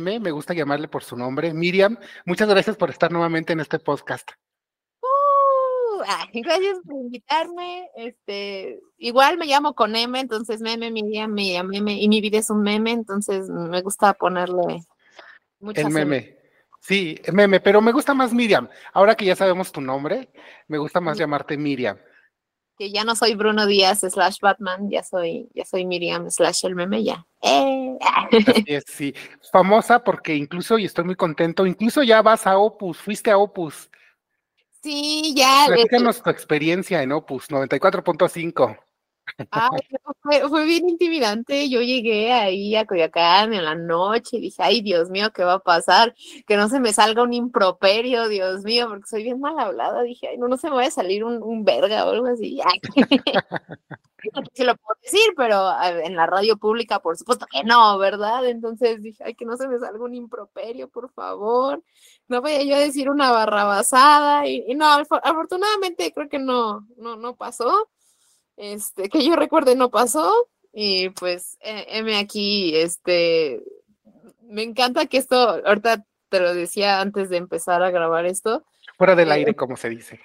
me gusta llamarle por su nombre, Miriam. Muchas gracias por estar nuevamente en este podcast. Uh, gracias por invitarme. Este, igual me llamo con M, entonces meme, Miriam, Miriam, meme, y mi vida es un meme, entonces me gusta ponerle muchas El meme. Sí, meme, pero me gusta más Miriam. Ahora que ya sabemos tu nombre, me gusta más llamarte Miriam que ya no soy Bruno Díaz slash Batman, ya soy, ya soy Miriam slash el meme ya. Eh. sí. Famosa porque incluso, y estoy muy contento, incluso ya vas a Opus, fuiste a Opus. Sí, ya. Platícanos tu experiencia en Opus 94.5. Ay, fue, bien intimidante. Yo llegué ahí a Coyacán en la noche y dije, ay, Dios mío, ¿qué va a pasar? Que no se me salga un improperio, Dios mío, porque soy bien mal hablada. Dije, ay, no, no se me vaya a salir un, verga o algo así. no se lo puedo decir, pero en la radio pública, por supuesto que no, ¿verdad? Entonces dije, ay, que no se me salga un improperio, por favor. No voy a yo a decir una barrabasada. Y, y no, afortunadamente creo que no, no, no pasó este, que yo recuerde no pasó. Y pues, eh, M aquí, este, me encanta que esto, ahorita te lo decía antes de empezar a grabar esto. Fuera del eh, aire, como se dice.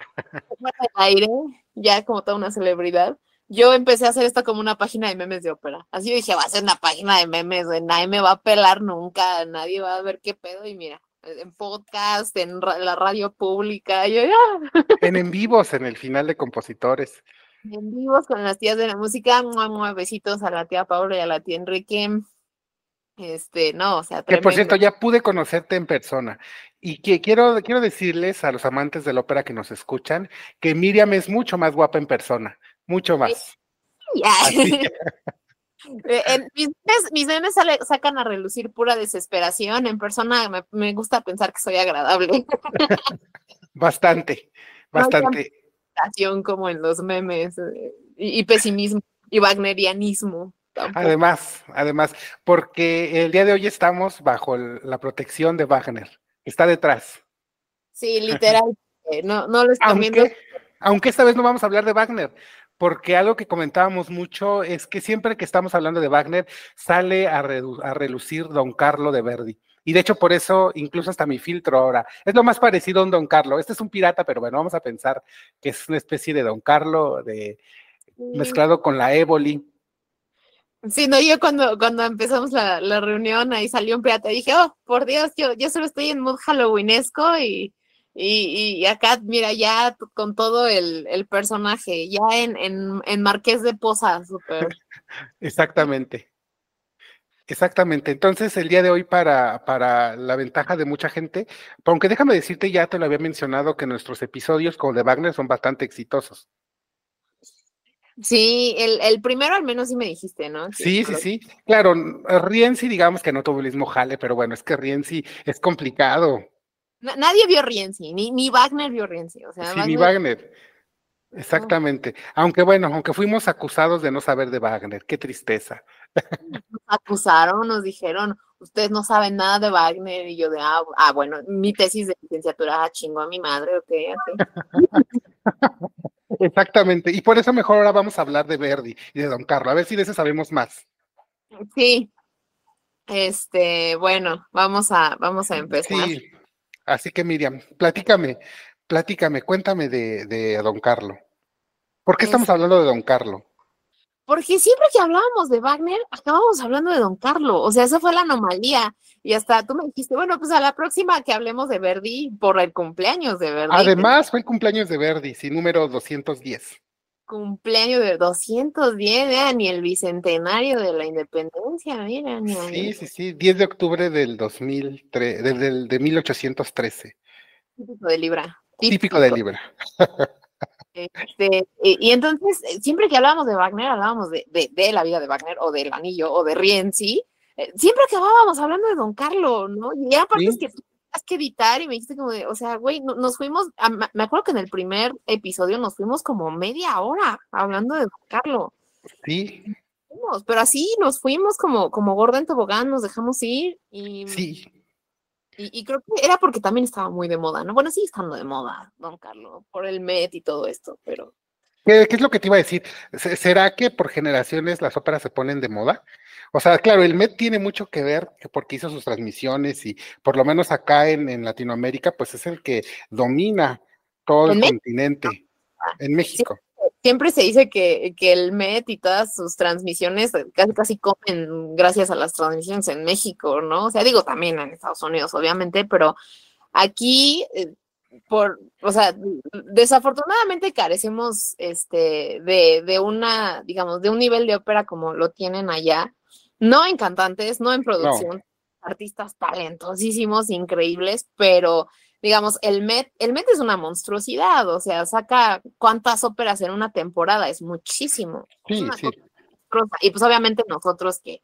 Fuera del aire, ya como toda una celebridad. Yo empecé a hacer esto como una página de memes de ópera. Así dije, va a ser una página de memes, nadie me va a pelar nunca, nadie va a ver qué pedo. Y mira, en podcast, en la radio pública, yo ya. En en vivos, en el final de compositores en vivos con las tías de la música. Besitos a la tía Paula y a la tía Enrique. Este, no, o sea, Que por cierto, ya pude conocerte en persona. Y que quiero, quiero decirles a los amantes de la ópera que nos escuchan que Miriam es mucho más guapa en persona, mucho más. Eh, mis memes, sacan a relucir pura desesperación. En persona me, gusta pensar que soy agradable. bastante, bastante como en los memes eh, y, pesimismo y wagnerianismo. Además, además, porque el día de hoy estamos bajo la protección de Wagner, está detrás. Sí, literal, no, no lo están aunque, Aunque esta vez no vamos a hablar de Wagner, porque algo que comentábamos mucho es que siempre que estamos hablando de Wagner sale a, a relucir Don Carlo de Verdi. Y de hecho, por eso, incluso hasta mi filtro ahora, es lo más parecido a un Don Carlo. Este es un pirata, pero bueno, vamos a pensar que es una especie de Don Carlo de, mezclado con la Éboli. Sí, no, yo cuando, cuando empezamos la, reunión, ahí salió un pirata, y dije, oh, por Dios, yo, yo solo estoy en mood halloweenesco y, y, y, acá, mira, ya con todo el, personaje, ya en, en, en Marqués de Poza, súper. Exactamente. Exactamente. Entonces, el día de hoy, para, para la ventaja de mucha gente, aunque déjame decirte, ya te lo había mencionado, que nuestros episodios como de Wagner son bastante exitosos. Sí, el, el primero al menos sí me dijiste, ¿no? Sí, sí, sí. Claro, Rienzi, digamos que no tuvo el mismo jale, pero bueno, es que Rienzi es complicado. nadie vio Rienzi, ni, ni Wagner vio Rienzi. O sea, sí, ni Wagner. Exactamente. Aunque bueno, aunque fuimos acusados de no saber de Wagner, qué tristeza. Nos acusaron, nos dijeron, ustedes no saben nada de Wagner, y yo de, ah, ah bueno, mi tesis de licenciatura ah, chingo a mi madre, ok, Exactamente, y por eso mejor ahora vamos a hablar de Verdi y de Don Carlos, a ver si de ese sabemos más. Sí, este, bueno, vamos a, vamos a empezar. Sí, así que Miriam, platícame, platícame, cuéntame de, de Don Carlos. ¿Por qué estamos hablando de Don Carlos? Porque siempre que hablábamos de Wagner, acabamos hablando de Don Carlo. O sea, esa fue la anomalía. Y hasta tú me dijiste, bueno, pues a la próxima que hablemos de Verdi por el cumpleaños de Verdi. Además, fue el cumpleaños de Verdi, sí, número 210. Cumpleaños de 210, ni el bicentenario de la independencia, mira. Ni sí, sí, sí, 10 de octubre del 2003, del, de 1813. Típico de Libra. Típico de Libra. Este, y, entonces, eh, siempre que hablábamos de Wagner, hablábamos de, de, la vida de Wagner o del anillo o de Rienzi, eh, siempre acabábamos hablando de Don Carlo, ¿no? Y aparte es que tienes que editar y me dijiste como de, o sea, güey, nos fuimos, me acuerdo que en el primer episodio nos fuimos como media hora hablando de Don Carlo. Sí. Pero así nos fuimos como, como gorda en tobogán, nos dejamos ir y... Sí. Y, creo que era porque también estaba muy de moda, ¿no? Bueno, sí estando de moda, don Carlos, por el Met y todo esto, pero... ¿Qué, es lo que te iba a decir? ¿Será que por generaciones las óperas se ponen de moda? O sea, claro, el Met tiene mucho que ver porque hizo sus transmisiones y por lo menos acá en, Latinoamérica, pues es el que domina todo el continente en México. Siempre se dice que, que, el Met y todas sus transmisiones casi casi comen gracias a las transmisiones en México, ¿no? O sea, digo también en Estados Unidos, obviamente, pero aquí eh, por, o sea, desafortunadamente carecemos este, de, de, una, digamos, de un nivel de ópera como lo tienen allá, no en cantantes, no en producción, artistas talentosísimos, increíbles, pero digamos, el Met, el Met es una monstruosidad, o sea, saca cuántas óperas en una temporada, es muchísimo. Sí, sí. Y pues obviamente nosotros que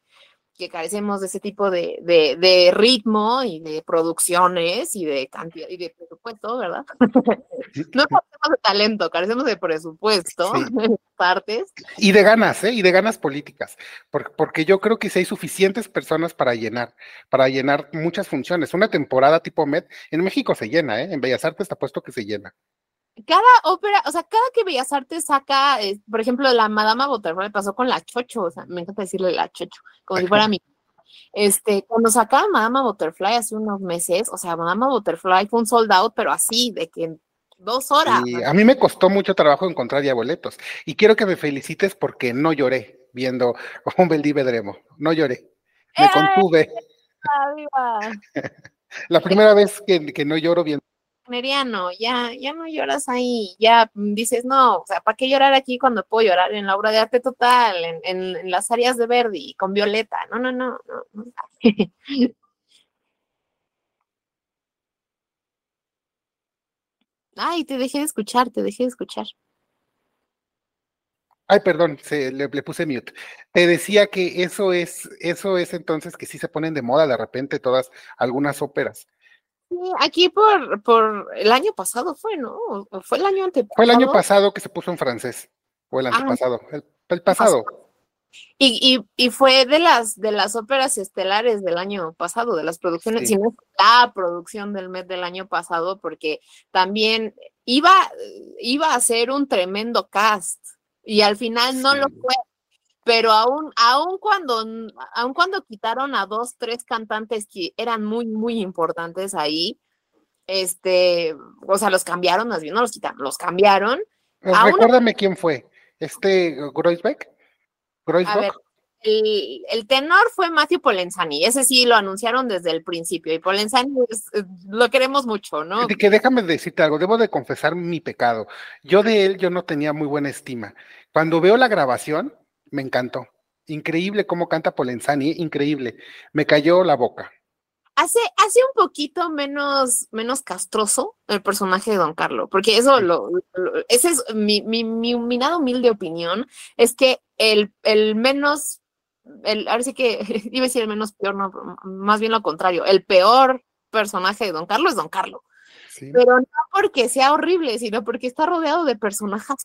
que carecemos de ese tipo de, de, ritmo y de producciones y de cantidad y de presupuesto, ¿verdad? no carecemos de talento, carecemos de presupuesto, partes. Y de ganas, ¿eh? Y de ganas políticas, porque, porque yo creo que si hay suficientes personas para llenar, para llenar muchas funciones. Una temporada tipo Med, en México se llena, ¿eh? En Bellas Artes está puesto que se llena cada ópera, o sea, cada que Bellas Artes saca, eh, por ejemplo, la Madama Butterfly pasó con la Chocho, o sea, me encanta decirle la Chocho, como si fuera mi. Este, cuando sacaba Madama Butterfly hace unos meses, o sea, Madama Butterfly fue un sold out, pero así, de que dos horas. Y a mí me costó mucho trabajo encontrar ya boletos. Y quiero que me felicites porque no lloré viendo un Beldi Vedremo. No lloré. Me ¡Eh! contuve. La primera vez que, que no lloro viendo Neriano, ya, ya no lloras ahí, ya dices, no, o sea, ¿para qué llorar aquí cuando puedo llorar en la obra de arte total, en, las áreas de Verdi, con Violeta? No, no, no, no. Ay, te dejé de escuchar, te dejé de escuchar. Ay, perdón, le, le, puse mute. Te decía que eso es, eso es entonces que sí se ponen de moda de repente todas algunas óperas aquí por, por el año pasado fue, ¿no? Fue el año antepasado. Fue el año pasado que se puso en francés, o el ah, antepasado, el, pasado. Y, y, fue de las de las óperas estelares del año pasado, de las producciones, si no la producción del mes del año pasado, porque también iba, iba a ser un tremendo cast y al final no lo fue pero aún, aún cuando, aún cuando quitaron a dos, tres cantantes que eran muy, muy importantes ahí, este, o sea, los cambiaron, más bien no los quitaron, los cambiaron. Pues recuérdame quién fue, este Groisbeck. A ver, el, tenor fue Matthew Polenzani, ese sí lo anunciaron desde el principio, y Polenzani eh, lo queremos mucho, ¿no? Que déjame decirte algo, debo de confesar mi pecado. Yo de él, yo no tenía muy buena estima. Cuando veo la grabación, me encantó. Increíble cómo canta Polenzani, increíble. Me cayó la boca. Hace, hace un poquito menos, menos castroso el personaje de Don Carlos, porque eso lo, ese es mi, mi, mi humilde opinión, es que el, el menos, el, ahora sí que iba a decir el menos peor, no, más bien lo contrario, el peor personaje de Don Carlos es Don Carlos. Pero no porque sea horrible, sino porque está rodeado de personajes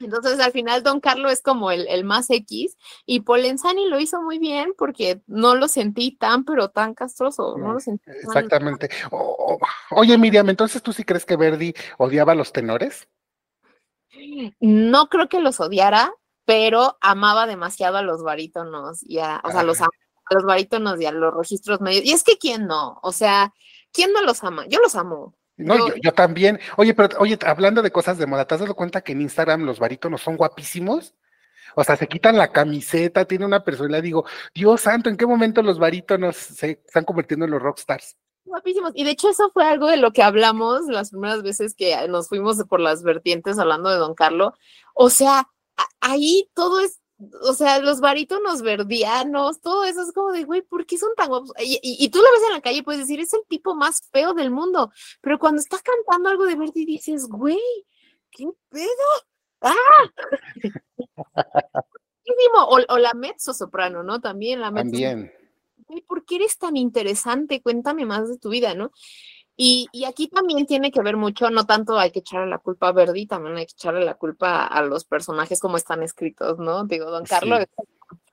entonces al final Don Carlos es como el, más X y Polenzani lo hizo muy bien porque no lo sentí tan pero tan castroso, no lo sentí Exactamente. oye Miriam, entonces tú sí crees que Verdi odiaba a los tenores? No creo que los odiara, pero amaba demasiado a los barítonos y a, o sea, los, a los barítonos y a los registros medios. Y es que quién no, o sea, ¿quién no los ama? Yo los amo. No, yo, también. Oye, pero oye, hablando de cosas de moda, ¿te has dado cuenta que en Instagram los barítonos son guapísimos? O sea, se quitan la camiseta, tiene una personalidad, digo, Dios santo, ¿en qué momento los barítonos se están convirtiendo en los rockstars? Guapísimos. Y de hecho eso fue algo de lo que hablamos las primeras veces que nos fuimos por las vertientes hablando de Don Carlo. O sea, ahí todo es o sea, los barítonos verdianos, todo eso es como de, güey, ¿por qué son tan guapos? Y, tú lo ves en la calle y puedes decir, es el tipo más feo del mundo, pero cuando estás cantando algo de Verdi dices, güey, ¿qué pedo? ¡Ah! o, o, la mezzo soprano, ¿no? También la mezzo. También. ¿Por qué eres tan interesante? Cuéntame más de tu vida, ¿no? Y, aquí también tiene que ver mucho, no tanto hay que echarle la culpa a Verdi, también hay que echarle la culpa a los personajes como están escritos, ¿no? Digo, Don Carlos,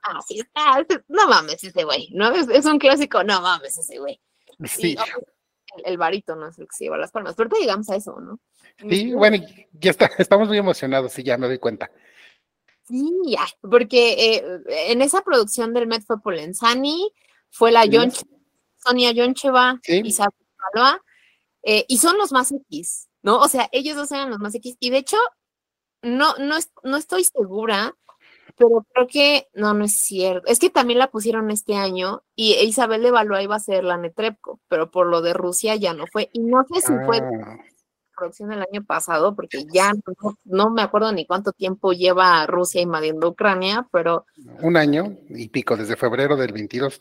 ah, sí, está, no mames ese güey, ¿no? Es, un clásico, no mames ese güey. Sí. el, varito no es el que se lleva las palmas, pero te llegamos a eso, ¿no? Sí, bueno, ya está, estamos muy emocionados, sí, ya me doy cuenta. Sí, ya, porque eh, en esa producción del Met fue Polenzani, fue la Sonia Yoncheva, y Isabel eh, y son los más X, ¿no? O sea, ellos dos eran los más X, y de hecho, no, no, no estoy segura, pero creo que no, no es cierto. Es que también la pusieron este año y Isabel de Valois iba a ser la Netrebko, pero por lo de Rusia ya no fue. Y no sé si fue ah. producción del año pasado, porque ya no, me acuerdo ni cuánto tiempo lleva Rusia invadiendo Ucrania, pero... Un año y pico, desde febrero del 22.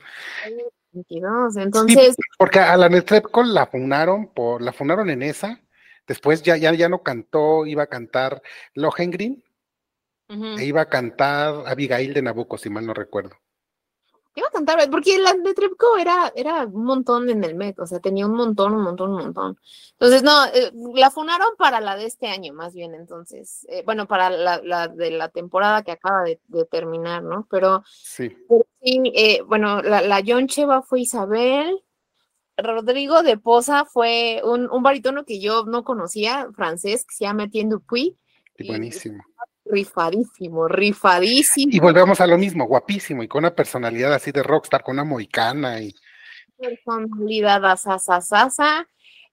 22, entonces... porque a la Netrebko la funaron, por, la funaron en esa, después ya, ya, ya no cantó, iba a cantar Lohengrin, e iba a cantar Abigail de Nabucco, si mal no recuerdo. Iba a cantar, porque la de Trepco era, era un montón en el Met, o sea, tenía un montón, un montón, un montón. Entonces, no, eh, la funaron para la de este año, más bien, entonces, eh, bueno, para la, de la temporada que acaba de, terminar, ¿no? Pero, sí, eh, bueno, la, la John Cheva fue Isabel, Rodrigo de Poza fue un, un barítono que yo no conocía, francés, que se llama Etienne Dupuy. buenísimo rifadísimo, rifadísimo. Y volvemos a lo mismo, guapísimo y con una personalidad así de rockstar, con una moicana y. Personalidad asasasasa.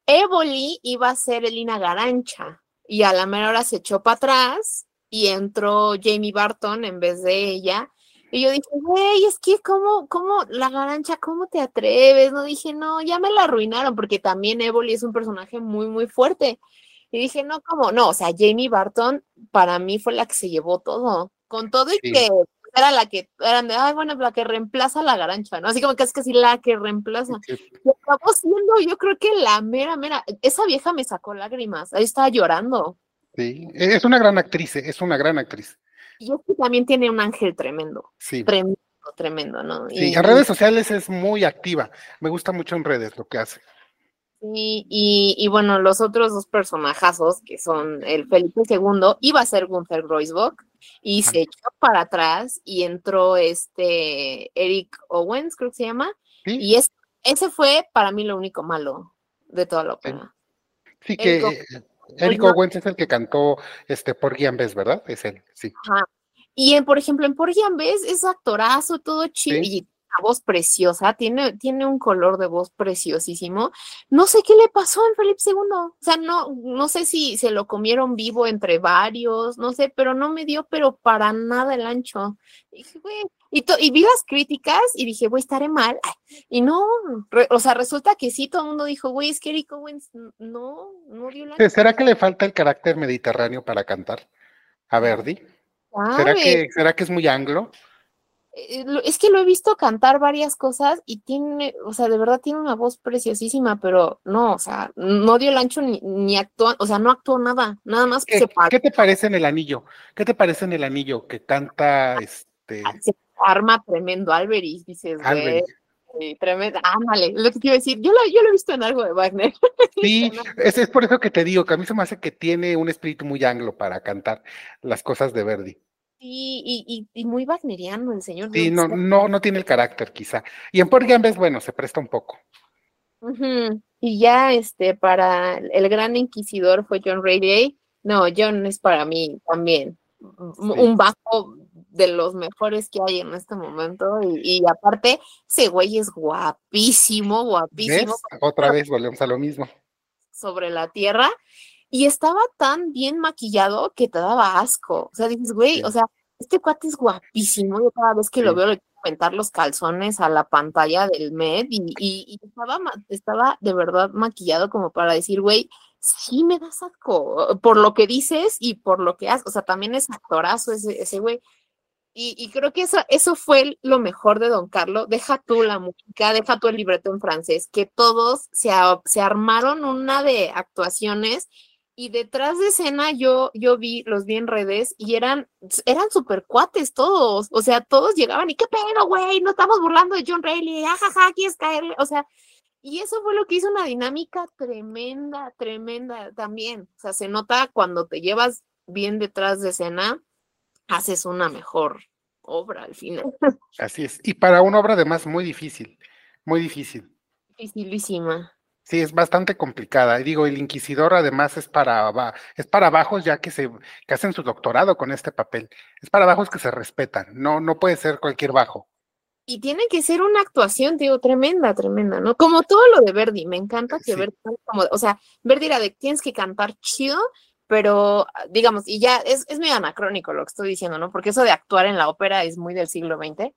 Evoli iba a ser Elina Garancha y a la mera hora se echó para atrás y entró Jamie Barton en vez de ella. Y yo dije, güey, es que como, como la garancha, ¿cómo te atreves? No dije, no, ya me la arruinaron, porque también Evoli es un personaje muy, muy fuerte. Y dije, no, ¿cómo? No, o sea, Jamie Barton para mí fue la que se llevó todo, con todo y que era la que, eran de, ay, bueno, la que reemplaza la garancha, ¿no? Así como que es que sí, la que reemplaza. Y acabó siendo, yo creo que la mera, mera, esa vieja me sacó lágrimas, ahí estaba llorando. Sí, es una gran actriz, es una gran actriz. Y es que también tiene un ángel tremendo. Sí. Tremendo, tremendo, ¿no? Sí, en redes sociales es muy activa. Me gusta mucho en redes lo que hace. Y, y, bueno, los otros dos personajazos, que son el Felipe II, iba a ser Gunther Groisbock, y se echó para atrás y entró este Eric Owens, creo que se llama, y es, ese fue para mí lo único malo de toda la ópera. Sí, que Eric, Owens es el que cantó este por Guiambes, ¿verdad? Es él, sí. Y en, por ejemplo, en Por Guiambes es actorazo, todo chido, voz preciosa, tiene, tiene un color de voz preciosísimo. No sé qué le pasó en Felipe II. O sea, no, no sé si se lo comieron vivo entre varios, no sé, pero no me dio, pero para nada el ancho. Y dije, güey, y, vi las críticas y dije, güey, estaré mal. Y no, o sea, resulta que sí, todo el mundo dijo, güey, es que Eric Owens no, no dio la. ¿Será que le falta el carácter mediterráneo para cantar a Verdi? ¿Será que, ¿Será que es muy anglo? Eh, es que lo he visto cantar varias cosas y tiene, o sea, de verdad tiene una voz preciosísima, pero no, o sea, no dio el ancho ni, ni actuó, o sea, no actuó nada, nada más que ¿Qué, se ¿Qué te parece en el anillo? ¿Qué te parece en el anillo que canta este? Se arma tremendo Alberis, dices, tremendo, ándale, lo que te iba a decir, yo lo, yo lo he visto en algo de Wagner. Sí, es, es por eso que te digo, que a mí se me hace que tiene un espíritu muy anglo para cantar las cosas de Verdi. Sí, y, muy wagneriano el señor. Sí, no, no, no tiene el carácter quizá. Y en Por Gambes, bueno, se presta un poco. Y ya este, para el gran inquisidor fue John Rayleigh. No, John es para mí también un bajo de los mejores que hay en este momento. Y, aparte, ese güey es guapísimo, guapísimo. Otra vez volvemos a lo mismo. Sobre la tierra y estaba tan bien maquillado que te daba asco. O sea, dices, güey, o sea, este cuate es guapísimo. Yo cada vez que lo veo le quiero aventar los calzones a la pantalla del MED y, estaba, estaba de verdad maquillado como para decir, güey, sí me das asco por lo que dices y por lo que haces. O sea, también es actorazo ese, ese güey. Y, creo que eso, eso fue lo mejor de Don Carlos. Deja tú la música, deja tú el libreto en francés, que todos se, se armaron una de actuaciones y detrás de escena yo, yo vi, los vi en redes y eran, eran super cuates todos, o sea, todos llegaban y qué pedo, güey, no estamos burlando de John Reilly, ajaja, quieres caerle, o sea, y eso fue lo que hizo una dinámica tremenda, tremenda también, o sea, se nota cuando te llevas bien detrás de escena, haces una mejor obra al final. Así es, y para una obra además muy difícil, muy difícil. Dificilísima. Sí, es bastante complicada. Y digo, el inquisidor además es para, es para bajos ya que se que hacen su doctorado con este papel. Es para bajos que se respetan. No, no puede ser cualquier bajo. Y tiene que ser una actuación, digo, tremenda, tremenda, ¿no? Como todo lo de Verdi, me encanta que Verdi, como, o sea, Verdi era de tienes que cantar chido, pero digamos, y ya es, es muy anacrónico lo que estoy diciendo, ¿no? Porque eso de actuar en la ópera es muy del siglo XX,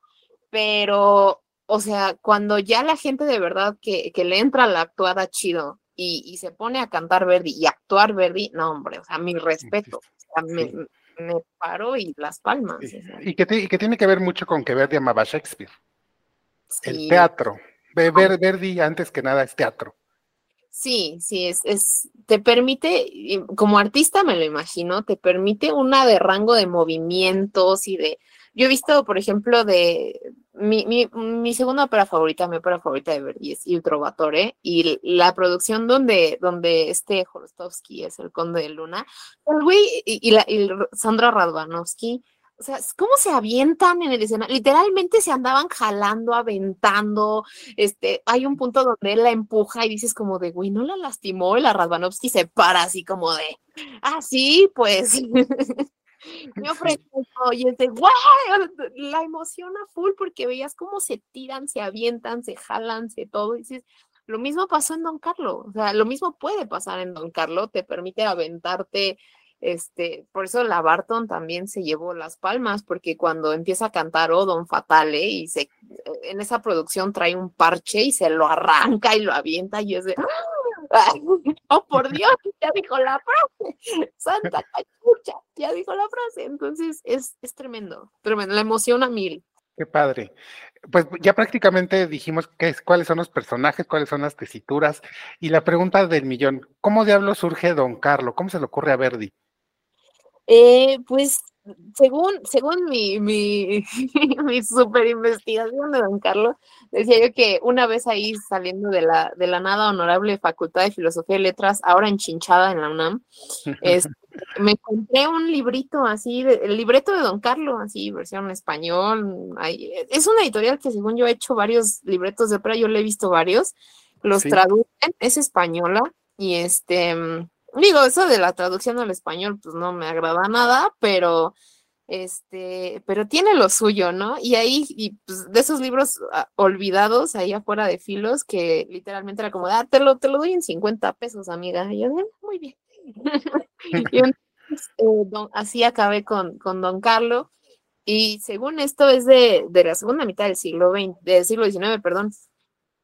pero o sea, cuando ya la gente de verdad que, que le entra la actuada chido y, y, se pone a cantar Verdi y actuar Verdi, no, hombre, o sea, mi respeto. O sea, me, me, paro y las palmas. Y, que y, que tiene que ver mucho con que Verdi amaba Shakespeare. El teatro. Ver, Verdi antes que nada es teatro. Sí, sí, es, es, te permite, como artista me lo imagino, te permite una de rango de movimientos y de, yo he visto, por ejemplo, de, mi, mi, mi, segunda ópera favorita, mi ópera favorita de Verdi es Il Trovatore, y la producción donde, donde este Horostovsky es el conde de Luna, el güey y, la, y Sandra Radvanovsky, o sea, ¿cómo se avientan en el escenario? Literalmente se andaban jalando, aventando. Este, hay un punto donde él la empuja y dices como de, güey, no la lastimó. Y la Radvanovsky se para así como de, ah, sí, pues. Me ofreció y es de, ¡guau! La emociona full porque veías cómo se tiran, se avientan, se jalan, se todo. Y dices, lo mismo pasó en Don Carlo, o sea, lo mismo puede pasar en Don Carlo, te permite aventarte, este, por eso la Barton también se llevó las palmas, porque cuando empieza a cantar Oh Don Fatale y se, en esa producción trae un parche y se lo arranca y lo avienta y es de, oh por Dios, ya dijo la frase, Santa Cachucha, ya dijo la frase, entonces es, es tremendo, tremendo, la emoción a mil. Qué padre. Pues ya prácticamente dijimos qué es, cuáles son los personajes, cuáles son las tesituras. Y la pregunta del millón, ¿cómo diablo surge Don Carlo? ¿Cómo se le ocurre a Verdi? Eh, pues según, según mi, mi, mi super investigación de Don Carlos, decía yo que una vez ahí saliendo de la, de la nada honorable Facultad de Filosofía y Letras, ahora enchinchada en la UNAM, es, me encontré un librito así, el libreto de Don Carlos, así, versión español. es una editorial que según yo he hecho varios libretos de ópera, yo le he visto varios, los traducen, es española y este Digo, eso de la traducción al español, pues no me agrada nada, pero este, pero tiene lo suyo, ¿no? Y ahí, y pues, de esos libros ah, olvidados ahí afuera de filos, que literalmente era como, ah, te lo, te lo doy en 50 pesos, amiga. Y yo, ah, muy bien. y entonces, eh, así acabé con, con Don Carlo. Y según esto es de, de la segunda mitad del siglo XX, del siglo XIX, perdón,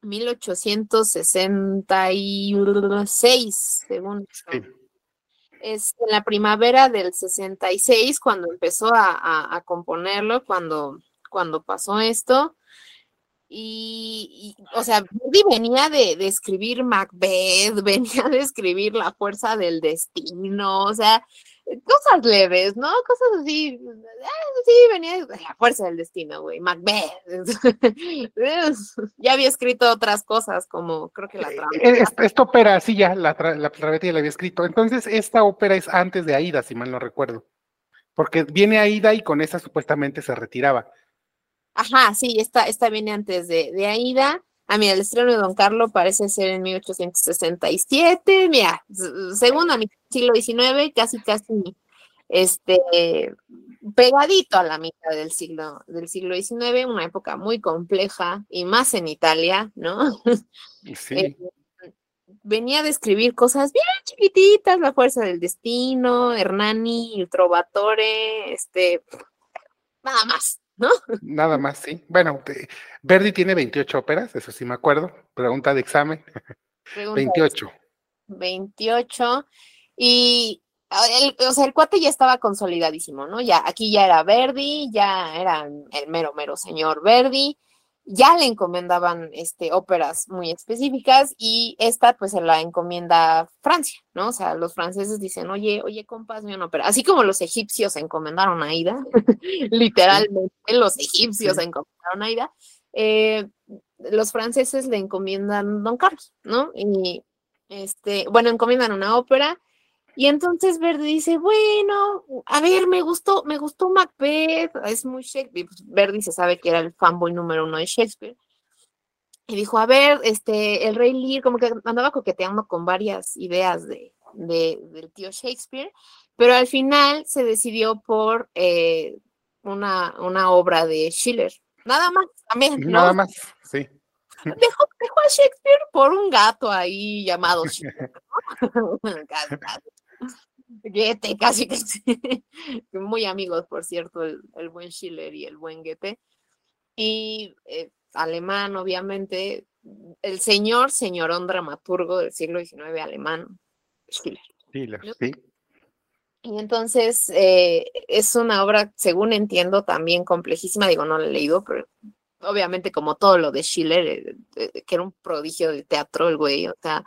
1866, según Es en la primavera del 66 cuando empezó a, componerlo, cuando, cuando pasó esto. Y, o sea, venía de, de, escribir Macbeth, venía de escribir La Fuerza del Destino, o sea, cosas leves, ¿no? Cosas así. Ah, sí, venía la fuerza del destino, güey. Macbeth. ya había escrito otras cosas, como creo que la trama. Eh, esta, ópera, sí, ya, la, la, la ya la había escrito. Entonces, esta ópera es antes de Aida, si mal no recuerdo. Porque viene Aida y con esa supuestamente se retiraba. Ajá, sí, esta, esta viene antes de, de Aida. Ah, mira, el estreno de Don Carlo parece ser en 1867, mira, según a mi siglo XIX, casi, casi, este, pegadito a la mitad del siglo, del siglo XIX, una época muy compleja, y más en Italia, ¿no? Sí. Eh, venía a describir cosas bien chiquititas, la fuerza del destino, Hernani, el Trovatore, este, nada más, ¿no? Nada más, sí. Bueno, Verdi tiene 28 óperas, eso sí me acuerdo. Pregunta de examen. 28. 28. Y o sea, el cuate ya estaba consolidadísimo, ¿no? Ya, aquí ya era Verdi, ya era el mero, mero señor Verdi ya le encomendaban este, óperas muy específicas y esta pues se la encomienda Francia, ¿no? O sea, los franceses dicen, oye, oye, compas, una ópera. Así como los egipcios encomendaron a Ida, literalmente los egipcios encomendaron a Ida, eh, los franceses le encomiendan Don Carlos, ¿no? Y, este, bueno, encomiendan una ópera y entonces Verdi dice, bueno, a ver, me gustó, me gustó Macbeth, es muy Shakespeare. Pues, Verdi se sabe que era el fanboy número uno de Shakespeare. y dijo, a ver, este, el rey Lear como que andaba coqueteando con varias ideas de, del tío Shakespeare, pero al final se decidió por eh, una, una obra de Schiller. Nada más, también. Nada más, sí. Dejó, dejó, a Shakespeare por un gato ahí llamado Schiller. Goethe, casi, casi. Muy amigos, por cierto, el, el, buen Schiller y el buen Goethe. Y eh, alemán, obviamente, el señor, señorón dramaturgo del siglo XIX alemán, Schiller. Schiller, sí. Y entonces eh, es una obra, según entiendo, también complejísima, digo, no la he leído, pero obviamente como todo lo de Schiller, eh, que era un prodigio del teatro, el güey, o sea,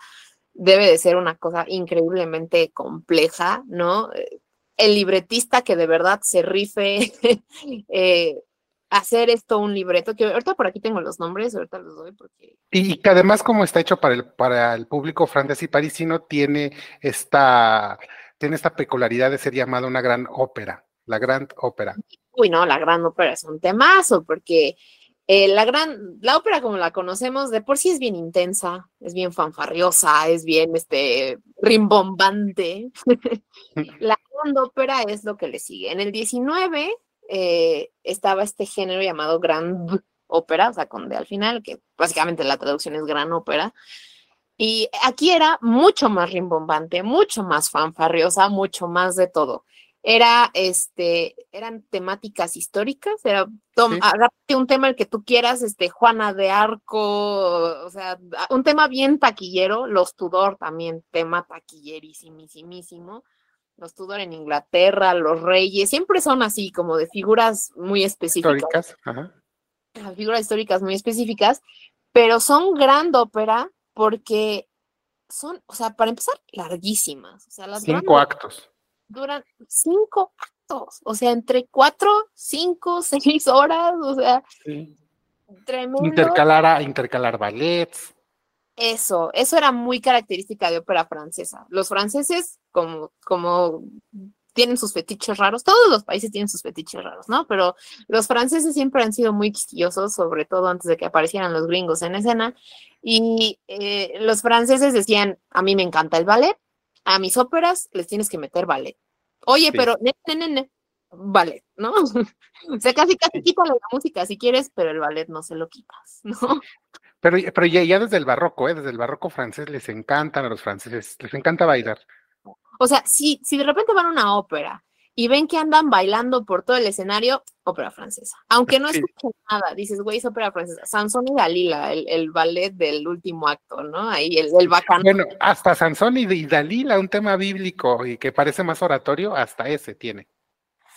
debe de ser una cosa increíblemente compleja, ¿no? El libretista que de verdad se rife hacer esto un libreto, que ahorita por aquí tengo los nombres, ahorita los doy porque... Y que además como está hecho para el, para el público francés y parisino, tiene esta tiene esta peculiaridad de ser llamada una gran ópera, la gran ópera. Uy, no, la gran ópera es un temazo, porque eh, la gran, la ópera como la conocemos, de por sí es bien intensa, es bien fanfarriosa, es bien este rimbombante. la gran ópera es lo que le sigue. En el 19 eh, estaba este género llamado grand ópera, o sea, con de al final, que básicamente la traducción es gran ópera. Y aquí era mucho más rimbombante, mucho más fanfarriosa, mucho más de todo. Era, este, eran temáticas históricas, era, un tema el que tú quieras, este, Juana de Arco, o sea, un tema bien taquillero, los Tudor también, tema taquillerísimísimo, los Tudor en Inglaterra, los reyes, siempre son así, como de figuras muy específicas. Históricas, ajá. Figuras históricas muy específicas, pero son gran ópera porque son, o sea, para empezar, larguísimas. O sea, las cinco actos. Duran cinco actos, o sea, entre cuatro, cinco, seis horas, o sea, tremendo. Intercalar, intercalar ballets. Eso, eso era muy característica de ópera francesa. Los franceses, como, como tienen sus fetiches raros, todos los países tienen sus fetiches raros, ¿no? Pero los franceses siempre han sido muy quisquillosos, sobre todo antes de que aparecieran los gringos en escena, y eh, los franceses decían, a mí me encanta el ballet, a mis óperas les tienes que meter ballet. Oye, pero, ne, ne, ne, ballet, ¿no? o sea, casi, casi quítale la música si quieres, pero el ballet no se lo quitas, ¿no? Pero, pero ya, ya desde el barroco, ¿eh? Desde el barroco francés les encantan a los franceses, les encanta bailar. O sea, si, si de repente van a una ópera y ven que andan bailando por todo el escenario, ópera francesa. Aunque no escuchen nada, dices, güey, es ópera francesa. Sansón y Dalila, el, ballet del último acto, ¿no? Ahí el, el bacán. Bueno, hasta Sansón y, Dalila, un tema bíblico y que parece más oratorio, hasta ese tiene.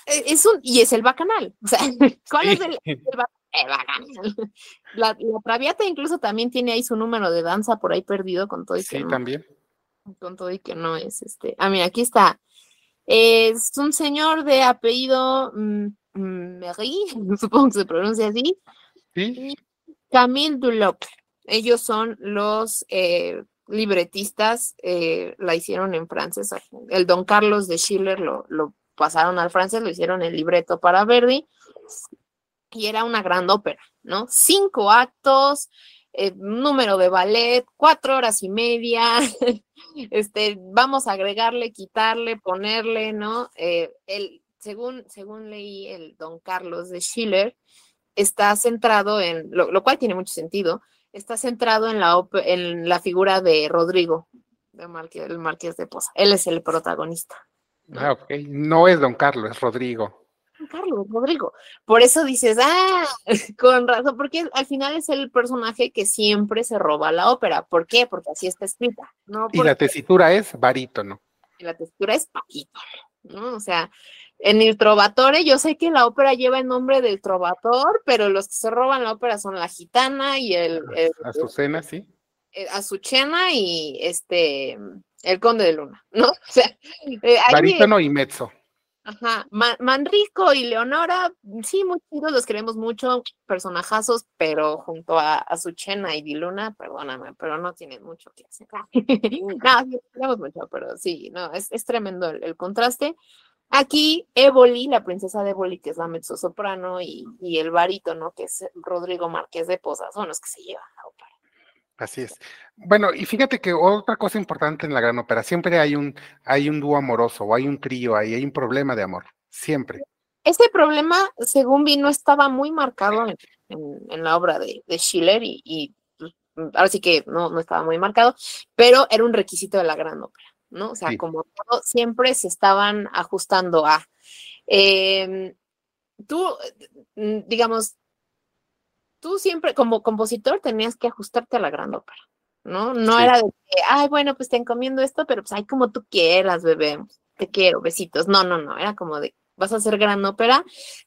E, es un, y es el bacanal. O sea, ¿cuál es el, el, bacanal? La, la, Traviata incluso también tiene ahí su número de danza por ahí perdido con todo y Sí, también con todo y que no es este. Ah, mira, aquí está. Es un señor de apellido mm, mm, supongo que se pronuncia así. Sí. Camille Duloc. Ellos son los eh, libretistas, eh, la hicieron en francés. El Don Carlos de Schiller lo, lo pasaron al francés, lo hicieron el libreto para Verdi. Y era una gran ópera, ¿no? Cinco actos, eh, número de ballet, cuatro horas y media, este, vamos a agregarle, quitarle, ponerle, ¿no? Eh, el, según, según leí el Don Carlos de Schiller, está centrado en, lo, cual tiene mucho sentido, está centrado en la, en la figura de Rodrigo, el Marqués de Poza. Él es el protagonista. Ah, ok. No es Don Carlos, es Rodrigo. Carlos, Rodrigo. Por eso dices, ah, con razón, porque al final es el personaje que siempre se roba la ópera. ¿Por qué? Porque así está escrita. ¿no? Y la tesitura es barítono. Y la tesitura es paquito, ¿no? O sea, en el Trovatore, yo sé que la ópera lleva el nombre del Trovator, pero los que se roban la ópera son la gitana y el. el Azucena, sí. Eh, Azucena y este. El Conde de Luna, ¿no? O sea, eh, barítono y mezzo. Ajá, Manrico y Leonora, sí, muy chidos, los queremos mucho, personajazos, pero junto a, a Suchena y Diluna, perdóname, pero no tienen mucho que hacer. no, sí, queremos mucho, pero sí, no, es, es tremendo el, contraste. Aquí, Éboli, la princesa de Éboli, que es la mezzosoprano, y, y el barítono, que es Rodrigo Márquez de Posas, son los que se llevan la ópera. Así es. Bueno, y fíjate que otra cosa importante en la gran ópera, siempre hay un, hay un dúo amoroso, o hay un trío ahí, hay un problema de amor, siempre. Ese problema, según vi, no estaba muy marcado en, la obra de, Schiller y, pues, ahora sí que no, no estaba muy marcado, pero era un requisito de la gran ópera, ¿no? O sea, como todo, siempre se estaban ajustando a... Em, tú, mm, digamos, tú siempre como compositor tenías que ajustarte a la gran ópera, ¿no? No era de que, ay, bueno, pues te encomiendo esto, pero pues ay, como tú quieras, bebé, te quiero, besitos. No, no, no, era como de, vas a hacer gran ópera,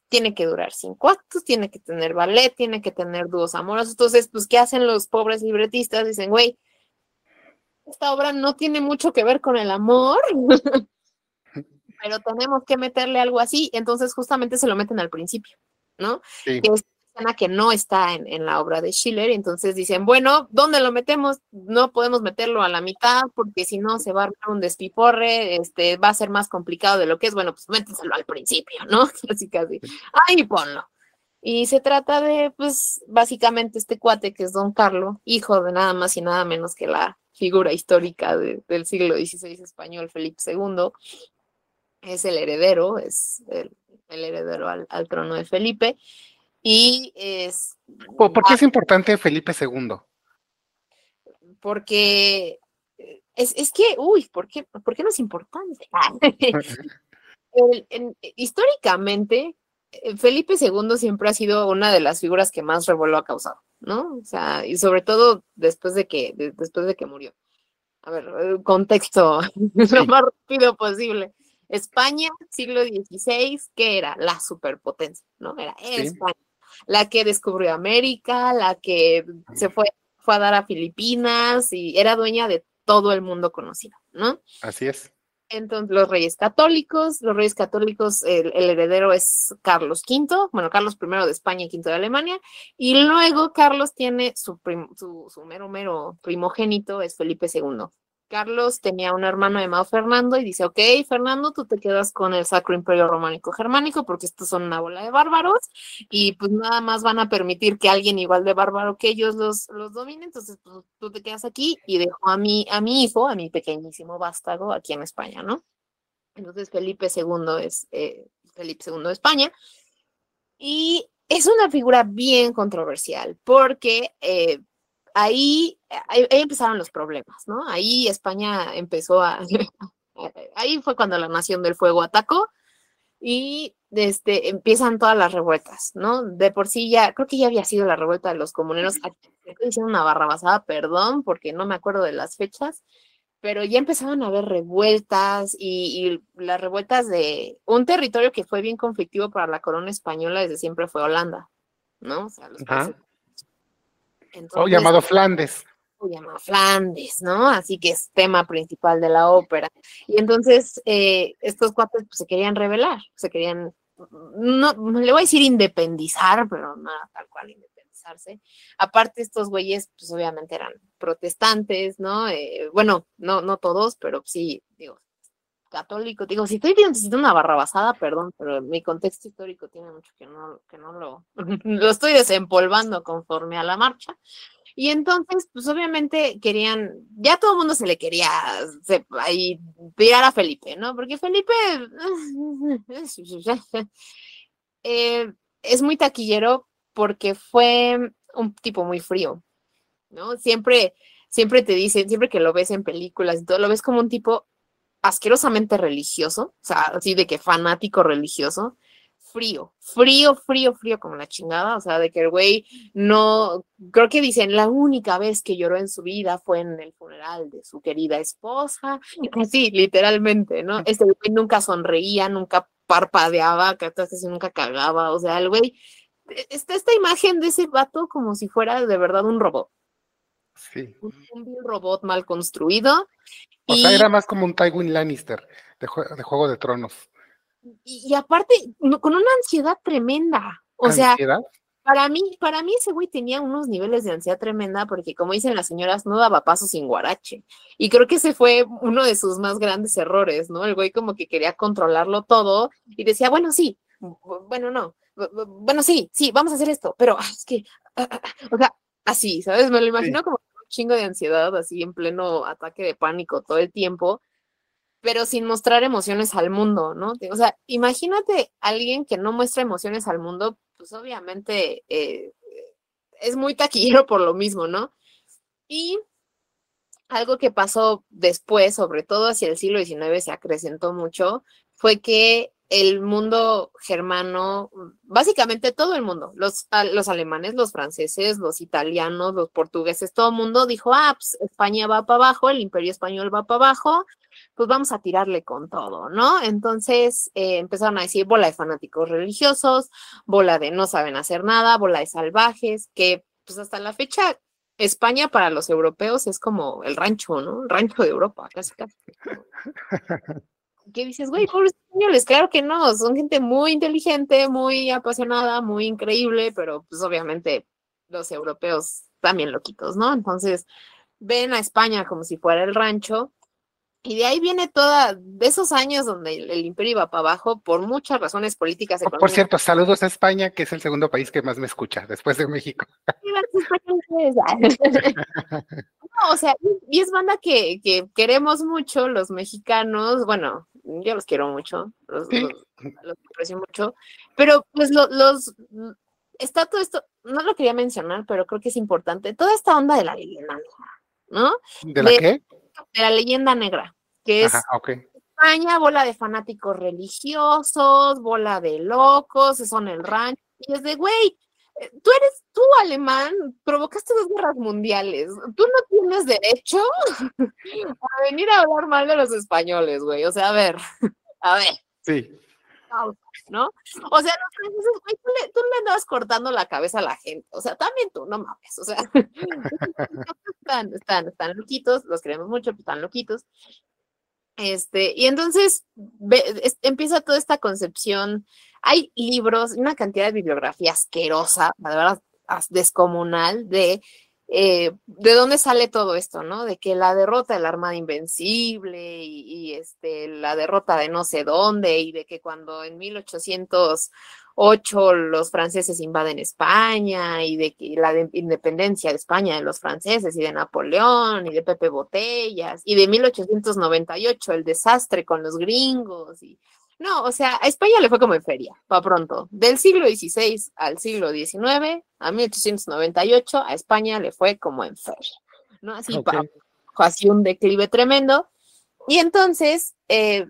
tiene que durar cinco actos, tiene que tener ballet, tiene que tener dúos amorosos. Entonces, pues, ¿qué hacen los pobres libretistas? Dicen, güey, esta obra no tiene mucho que ver con el amor, pero tenemos que meterle algo así. Entonces, justamente se lo meten al principio, ¿no? Sí escena que no está en, la obra de Schiller, y entonces dicen, bueno, ¿dónde lo metemos? No podemos meterlo a la mitad porque si no se va a armar un despiporre, este, va a ser más complicado de lo que es, bueno, pues méteselo al principio, ¿no? Así casi, ahí ponlo. Y se trata de, pues, básicamente este cuate que es Don Carlo, hijo de nada más y nada menos que la figura histórica del siglo XVI español, Felipe II, es el heredero, es el, heredero al, trono de Felipe, y es... ¿Por qué es importante Felipe II? Porque es, es que, uy, ¿por qué, ¿por qué no es importante? históricamente, eh, Felipe II siempre ha sido una de las figuras que más revuelo ha causado, ¿no? O sea, y sobre todo después de que, después de que murió. A ver, eh, contexto lo más rápido posible. España, siglo XVI, ¿qué era? La superpotencia, ¿no? Era España la que descubrió América, la que se fue, fue a dar a Filipinas y era dueña de todo el mundo conocido, ¿no? Así es. Entonces, los reyes católicos, los reyes católicos, el, heredero es Carlos V, bueno, Carlos I de España y V de Alemania, y luego Carlos tiene su, su, su mero, mero primogénito, es Felipe II. Carlos tenía un hermano llamado Fernando y dice, ok, Fernando, tú te quedas con el Sacro Imperio Románico Germánico porque estos son una bola de bárbaros y pues nada más van a permitir que alguien igual de bárbaro que ellos los, los domine, entonces pues, tú te quedas aquí y dejo a mi, a mi hijo, a mi pequeñísimo vástago aquí en España, ¿no? Entonces Felipe II es eh, Felipe II de España y es una figura bien controversial porque... Eh, ahí, ahí, empezaron los problemas, ¿no? Ahí España empezó a, ahí fue cuando la Nación del Fuego atacó y este, empiezan todas las revueltas, ¿no? De por sí ya, creo que ya había sido la revuelta de los comuneros, estoy diciendo una barra basada, perdón, porque no me acuerdo de las fechas, pero ya empezaron a haber revueltas y, las revueltas de un territorio que fue bien conflictivo para la corona española desde siempre fue Holanda, ¿no? O sea, los o llamado Flandes. O llamado Flandes, ¿no? Así que es tema principal de la ópera. Y entonces eh, estos cuates pues, se querían rebelar, se querían, no, le voy a decir independizar, pero nada tal cual independizarse. Aparte estos güeyes pues obviamente eran protestantes, ¿no? Eh, bueno, no, no todos, pero sí, digo, católico. Digo, si estoy necesitando una barra basada, perdón, pero mi contexto histórico tiene mucho que no, que no lo, lo estoy desempolvando conforme a la marcha. Y entonces, pues obviamente querían, ya todo el mundo se le quería ahí tirar a Felipe, ¿no? Porque Felipe eh, es muy taquillero porque fue un tipo muy frío, ¿no? Siempre, siempre te dicen, siempre que lo ves en películas y todo, lo ves como un tipo asquerosamente religioso, o sea, así de que fanático religioso, frío, frío, frío, frío como la chingada, o sea, de que el güey no, creo que dicen, la única vez que lloró en su vida fue en el funeral de su querida esposa, así, literalmente, ¿no? Este güey nunca sonreía, nunca parpadeaba, casi nunca cagaba, o sea, el güey, e, está esta imagen de ese vato como si fuera de verdad un robot. Sí. Un, un robot mal construido o sea, era más como un Tywin Lannister de, Juego de Tronos. Y, aparte, con una ansiedad tremenda. O sea, para mí, para mí ese güey tenía unos niveles de ansiedad tremenda porque, como dicen las señoras, no daba paso sin guarache. Y creo que ese fue uno de sus más grandes errores, ¿no? El güey como que quería controlarlo todo y decía, bueno, sí, bueno, no, bueno, sí, sí, vamos a hacer esto, pero es que, ah, ah, ah", o sea, así, ¿sabes? Me lo imagino como chingo de ansiedad, así en pleno ataque de pánico todo el tiempo, pero sin mostrar emociones al mundo, ¿no? O sea, imagínate alguien que no muestra emociones al mundo, pues obviamente eh, es muy taquillero por lo mismo, ¿no? Y algo que pasó después, sobre todo hacia el siglo XIX, se acrecentó mucho, fue que el mundo germano, básicamente todo el mundo, los, los alemanes, los franceses, los italianos, los portugueses, todo el mundo dijo, ah, pues España va para abajo, el imperio español va para abajo, pues vamos a tirarle con todo, ¿no? Entonces eh, empezaron a decir bola de fanáticos religiosos, bola de no saben hacer nada, bola de salvajes, que pues hasta la fecha España para los europeos es como el rancho, ¿no? El rancho de Europa, casi casi. ¿Qué dices, güey, pobres españoles? Claro que no, son gente muy inteligente, muy apasionada, muy increíble, pero pues obviamente los europeos también loquitos, ¿no? Entonces ven a España como si fuera el rancho y de ahí viene toda, de esos años donde el, imperio iba para abajo por muchas razones políticas. Oh, por cierto, saludos a España, que es el segundo país que más me escucha después de México. no, o sea, y es banda que, que, queremos mucho los mexicanos, bueno, yo los quiero mucho, los, aprecio mucho, pero pues los, está todo esto, no lo quería mencionar, pero creo que es importante, toda esta onda de la leyenda, ¿no? ¿De la qué? De la leyenda negra, que es España, bola de fanáticos religiosos, bola de locos, son el rancho, y es de, güey, eh, tú eres tú alemán, provocaste dos guerras mundiales, tú no tienes derecho a venir a hablar mal de los españoles, güey, o sea, a ver, a ver. Sí. ¿no? O sea, tú, le, tú le andabas cortando la cabeza a la gente, o sea, también tú, no mames, o sea, están, están, están loquitos, los queremos mucho, pero están loquitos. Este, y entonces empieza toda esta concepción. Hay libros, una cantidad de bibliografía asquerosa, la verdad, descomunal, de eh, de dónde sale todo esto, ¿no? De que la derrota de la Armada Invencible y, este, la derrota de no sé dónde y de que cuando en 1808 los franceses invaden España y de que la independencia de España de los franceses y de Napoleón y de Pepe Botellas y de 1898 el desastre con los gringos y no, o sea, a España le fue como en feria, para pronto. Del siglo XVI al siglo XIX, a 1898, a España le fue como en feria, ¿no? Así, así un declive tremendo. Y entonces, eh,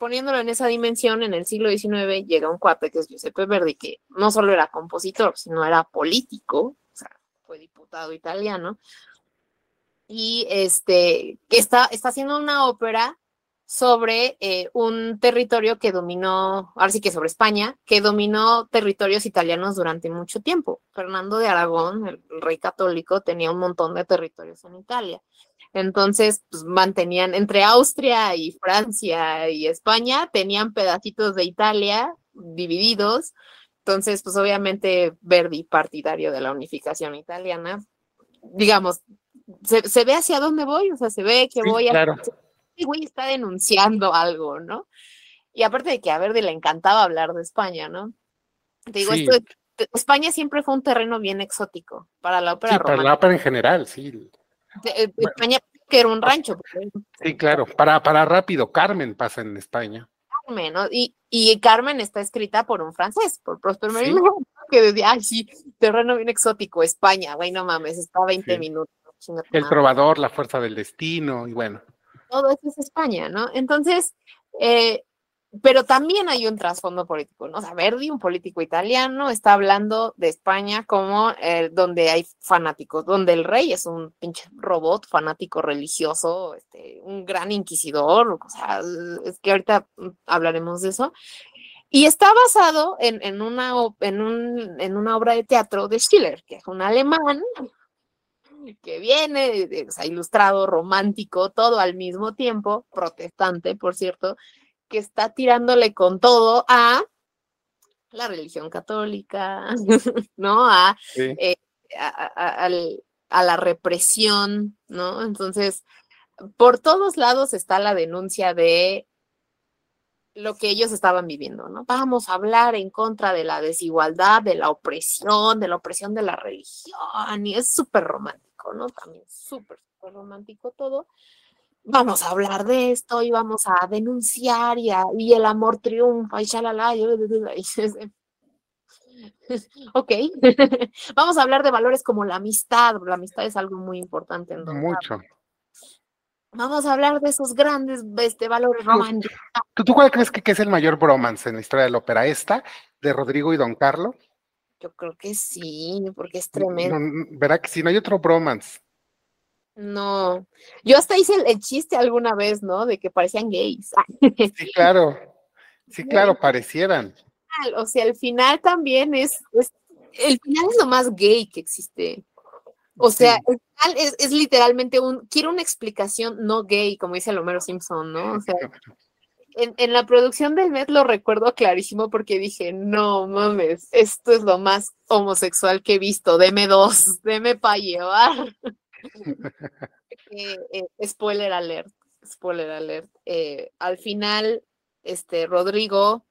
poniéndolo en esa dimensión, en el siglo XIX llega un cuate que es Giuseppe Verdi, que no solo era compositor, sino era político, o sea, fue diputado italiano, y este, que está, está haciendo una ópera sobre eh, un territorio que dominó, ahora sí que sobre España, que dominó territorios italianos durante mucho tiempo. Fernando de Aragón, el, rey católico, tenía un montón de territorios en Italia. Entonces, pues mantenían entre Austria y Francia y España, tenían pedacitos de Italia divididos. Entonces, pues obviamente Verdi, partidario de la unificación italiana, digamos, se, ve hacia dónde voy, o sea, se ve que voy a güey está denunciando algo, ¿no? Y aparte de que a Verdi le encantaba hablar de España, ¿no? Te digo, esto, España siempre fue un terreno bien exótico para la ópera. Sí, para la ópera en general, sí. Eh, España que era un rancho. Sí, claro, para, para rápido, Carmen pasa en España. Carmen, ¿no? Y, y Carmen está escrita por un francés, por Prosper Mérimée, que decía, ay, sí, terreno bien exótico, España, güey, no mames, está a 20 minutos. El trovador, la fuerza del destino, y bueno todo eso es España, ¿no? Entonces, eh, pero también hay un trasfondo político, ¿no? O sea, Verdi, un político italiano, está hablando de España como eh, donde hay fanáticos, donde el rey es un pinche robot fanático religioso, este, un gran inquisidor, o sea, es que ahorita hablaremos de eso. Y está basado en, una, obra de teatro de Schiller, que es un alemán que viene, o sea, ilustrado, romántico, todo al mismo tiempo, protestante, por cierto, que está tirándole con todo a la religión católica, ¿no? Eh, a, a, la represión, ¿no? Entonces, por todos lados está la denuncia de lo que ellos estaban viviendo, ¿no? Vamos a hablar en contra de la desigualdad, de la opresión, de la opresión de la religión, y es súper romántico. Romántico, ¿no? También súper, súper romántico todo. Vamos a hablar de esto y vamos a denunciar y, y el amor triunfa y shalala. Y, ok, vamos a hablar de valores como la amistad. La amistad es algo muy importante en Mucho. Vamos a hablar de esos grandes este, valores románticos. ¿Tú, cuál crees que, es el mayor bromance en la historia de la ópera? ¿Esta, de Rodrigo y Don Carlo? Yo creo que sí, porque es tremendo. verá que si no hay otro bromance. No, yo hasta hice el, chiste alguna vez, ¿no? De que parecían gays. Sí, claro, sí, claro, parecieran. O sea, el final también es, el final es lo más gay que existe. O sea, el final es, es, literalmente un, quiero una explicación no gay, como dice Homero Simpson, ¿no? O sea, en, en, la producción del mes lo recuerdo clarísimo porque dije, no mames, esto es lo más homosexual que he visto, deme dos, deme para llevar. Eh, eh, spoiler alert, spoiler alert. Eh, al final, este Rodrigo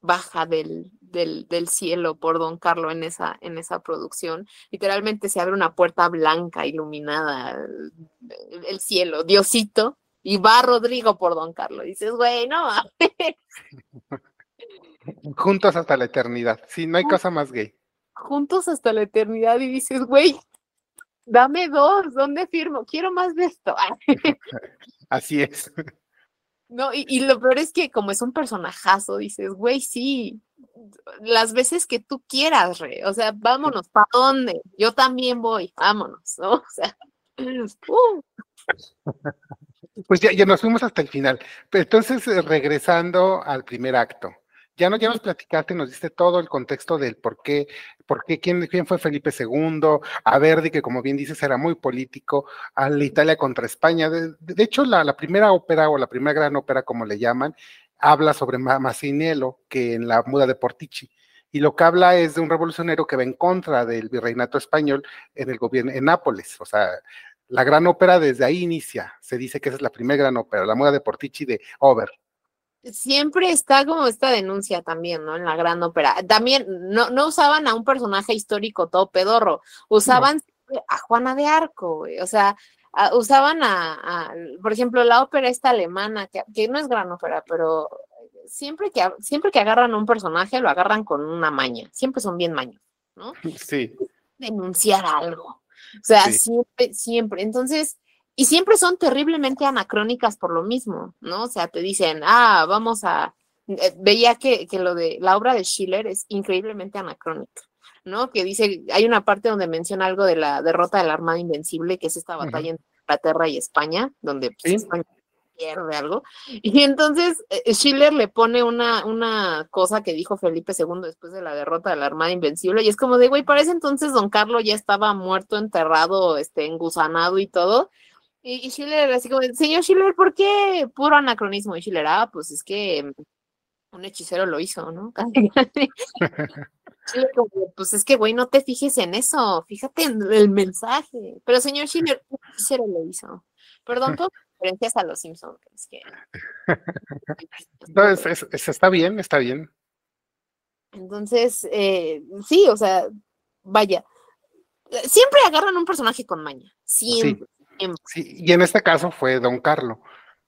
baja del, del, del, cielo por Don Carlo en esa, en esa producción. Literalmente se abre una puerta blanca, iluminada, el, el cielo, Diosito, y va Rodrigo por Don Carlo. Y dices, güey, no Juntos hasta la eternidad. Sí, no hay cosa más gay. Juntos hasta la eternidad y dices, güey, dame dos, ¿dónde firmo? Quiero más de esto. Así es. No, y, lo peor es que como es un personajazo, dices, güey, sí, las veces que tú quieras, re, o sea, vámonos, ¿para dónde? Yo también voy, vámonos, ¿no? O sea, uh. Pues ya, ya nos fuimos hasta el final. Entonces, eh, regresando al primer acto, ya, no, ya nos platicaste, nos diste todo el contexto del por qué, por qué quién, quién fue Felipe II, a Verdi, que como bien dices era muy político, a la Italia contra España. De, hecho, la, primera ópera o la primera gran ópera, como le llaman, habla sobre Massinello que en la muda de Portici. Y lo que habla es de un revolucionario que va en contra del virreinato español en el gobierno, en Nápoles. O sea, la gran ópera desde ahí inicia. Se dice que esa es la primera gran ópera, la muda de Portici de Over siempre está como esta denuncia también, ¿no? En la gran ópera. También no, no usaban a un personaje histórico todo pedorro, usaban a Juana de Arco, güey. o sea, usaban a, por ejemplo, la ópera esta alemana, que, que, no es gran ópera, pero siempre que, siempre que agarran a un personaje, lo agarran con una maña, siempre son bien maños, ¿no? Sí. Denunciar algo. O sea, siempre, siempre. Entonces, y siempre son terriblemente anacrónicas por lo mismo, ¿no? O sea, te dicen, ah, vamos a... Eh, veía que, que lo de la obra de Schiller es increíblemente anacrónica, ¿no? Que dice, hay una parte donde menciona algo de la derrota de la Armada Invencible, que es esta batalla entre Inglaterra y España, donde pues, España pierde algo. Y entonces eh, Schiller le pone una, una cosa que dijo Felipe II después de la derrota de la Armada Invencible, y es como de, güey, parece entonces don Carlos ya estaba muerto, enterrado, este, engusanado y todo, y, Schiller, así como, señor Schiller, ¿por qué puro anacronismo? Y Schiller, ah, pues es que un hechicero lo hizo, ¿no? Schiller, como, pues es que, güey, no te fijes en eso, fíjate en el mensaje. Pero señor Schiller, un hechicero lo hizo. Perdón por referencias a los Simpsons. Es que... no, está bien, está bien. Entonces, eh, sí, o sea, vaya, siempre agarran un personaje con maña, siempre. Sí, y en este caso fue Don Carlos.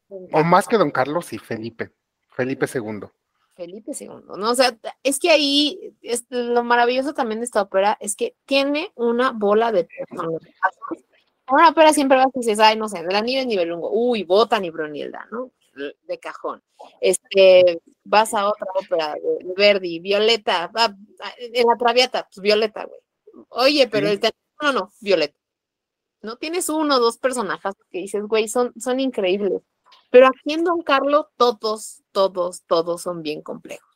O más que Don Carlos, sí, Felipe. Felipe II. Felipe II, ¿no? O sea, es que ahí es, lo maravilloso también de esta ópera es que tiene una bola de Una ópera siempre vas y dices, ay, no sé, de la nieve nivel uy, Botan y Brunilda, ¿no? De cajón. Este, vas a otra ópera de, Verdi, Violeta, en la Traviata, pues Violeta, güey. Oye, pero el no, no, Violeta. ¿no? Tienes uno o dos personajes que dices, güey, son, son increíbles. Pero aquí en Don Carlos, todos, todos, todos son bien complejos.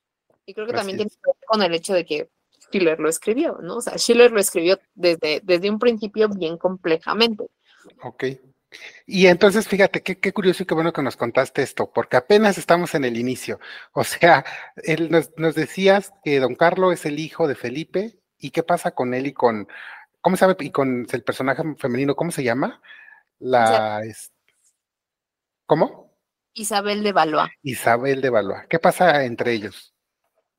Y creo que también tiene que ver con el hecho de que Schiller lo escribió, ¿no? O sea, Schiller lo escribió desde, desde un principio bien complejamente. Ok. Y entonces, fíjate, qué, qué, curioso y qué bueno que nos contaste esto, porque apenas estamos en el inicio. O sea, él nos, nos decías que don Carlos es el hijo de Felipe, ¿y qué pasa con él y con ¿Cómo llama? Y con el personaje femenino, ¿cómo se llama? La. ¿Cómo? Isabel de Valois. Isabel de Valois. ¿Qué pasa entre ellos?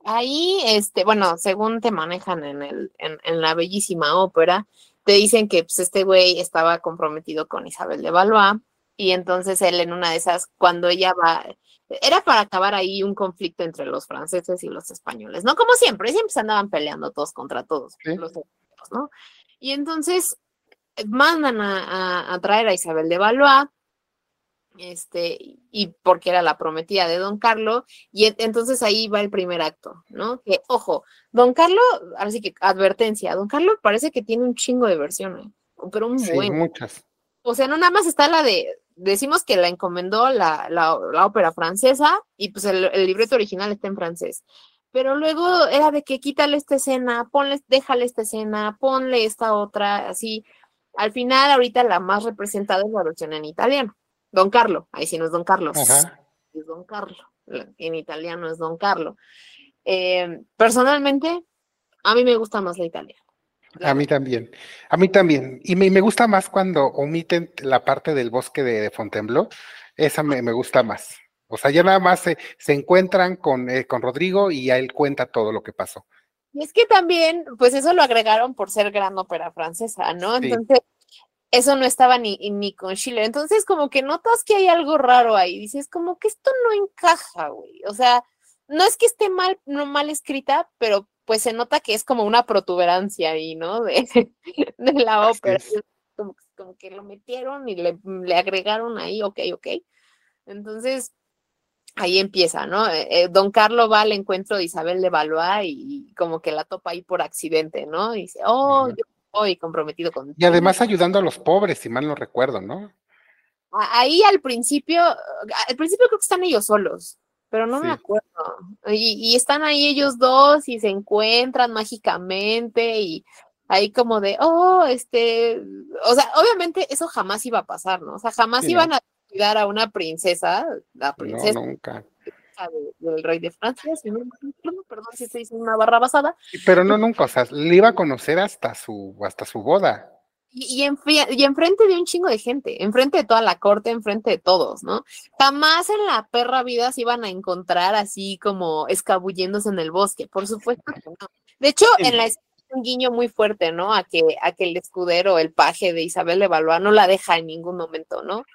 Ahí, este, bueno, según te manejan en, el, en, la bellísima ópera, te dicen que pues, este güey estaba comprometido con Isabel de Valois y entonces él en una de esas, cuando ella va, era para acabar ahí un conflicto entre los franceses y los españoles, ¿no? Como siempre, siempre se andaban peleando todos contra todos, los ¿no? Y entonces eh, mandan a, a, traer a Isabel de Valois, este, y porque era la prometida de Don Carlos, y entonces ahí va el primer acto, ¿no? Que, ojo, Don Carlos, ahora sí que advertencia, Don Carlos parece que tiene un chingo de versiones, pero un sí, muchas. O sea, no nada más está la de, decimos que la encomendó la, la, ópera francesa, y pues el, libreto original está en francés. Pero luego era de que quítale esta escena, ponle, déjale esta escena, ponle esta otra, así. Al final, ahorita la más representada es la versión en italiano. Don Carlo, ahí sí no es Don Carlos, es Don Carlo, en italiano es Don Carlo. Eh, personalmente, a mí me gusta más la italiana. A mí también, a mí también. Y me, gusta más cuando omiten la parte del bosque de, Fontainebleau, esa me, gusta más. O sea, ya nada más se, encuentran con, eh, con Rodrigo y a él cuenta todo lo que pasó. Y es que también, pues eso lo agregaron por ser gran ópera francesa, ¿no? Entonces, eso no estaba ni, ni con Schiller. Entonces, como que notas que hay algo raro ahí. Dices, como que esto no encaja, güey. O sea, no es que esté mal, no mal escrita, pero pues se nota que es como una protuberancia ahí, ¿no? De, de la ópera. Como, como, que lo metieron y le, le, agregaron ahí, ok, ok. Entonces, ahí empieza, ¿no? Eh, eh, don Carlos va al encuentro de Isabel de Valois y, como que la topa ahí por accidente, ¿no? Y dice, oh, yo y comprometido con. Y además ayudando a los pobres, si mal no recuerdo, ¿no? Ahí al principio, al principio creo que están ellos solos, pero no me acuerdo. Y, están ahí ellos dos y se encuentran mágicamente y ahí como de, oh, este, o sea, obviamente eso jamás iba a pasar, ¿no? O sea, jamás iban a cuidar a una princesa, la princesa. No, nunca del rey de Francia, si no, perdón si se hizo una barra basada. Pero no nunca, o sea, le iba a conocer hasta su, hasta su boda. Y, en, y enfrente de un chingo de gente, enfrente de toda la corte, enfrente de todos, ¿no? Jamás en la perra vida se iban a encontrar así como escabulléndose en el bosque, por supuesto que no. De hecho, en la un guiño muy fuerte, ¿no? A que, a que el escudero, el paje de Isabel de Valois no la deja en ningún momento, ¿no?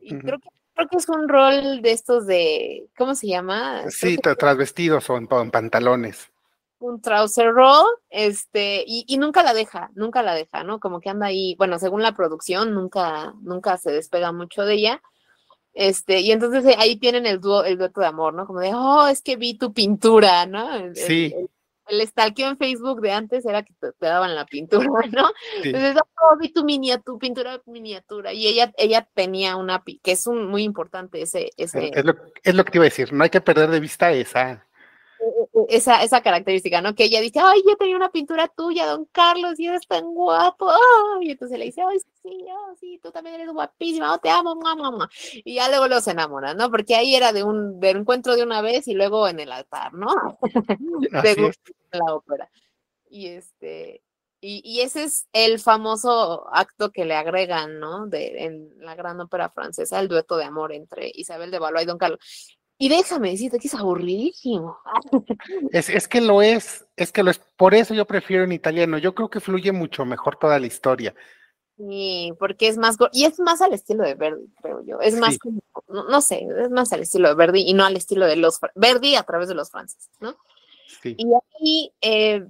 Y creo que creo que es un rol de estos de, ¿cómo se llama? Sí, trasvestidos o en, pantalones. Un trouser roll, este, y, nunca la deja, nunca la deja, ¿no? Como que anda ahí, bueno, según la producción, nunca, nunca se despega mucho de ella. Este, y entonces ahí tienen el dúo, el dueto de amor, ¿no? Como de, oh, es que vi tu pintura, ¿no? sí el stalkeo en Facebook de antes era que te, daban la pintura, ¿no? Entonces, oh, vi tu miniatura, pintura miniatura. Y ella, ella tenía una, que es un, muy importante ese... ese... Es, lo, es lo que te iba a decir, no hay que perder de vista esa, esa, esa característica, ¿no? Que ella dice, ay, yo tenía una pintura tuya, don Carlos, y eres tan guapo, y entonces le dice, ay, sí, sí, tú también eres guapísima, oh, te amo, mamá, y ya luego los enamoran, ¿no? Porque ahí era de un, de encuentro de una vez y luego en el altar, ¿no? de la ópera. Y este, y, y, ese es el famoso acto que le agregan, ¿no? De, en la gran ópera francesa, el dueto de amor entre Isabel de Valois y Don Carlos. Y déjame decirte que es aburridísimo. Es, es, que lo es, es que lo es. Por eso yo prefiero en italiano. Yo creo que fluye mucho mejor toda la historia. Sí, porque es más, y es más al estilo de Verdi, creo yo. Es más como, no, sé, es más al estilo de Verdi y no al estilo de los, Verdi a través de los franceses, ¿no? Sí. Y aquí, eh,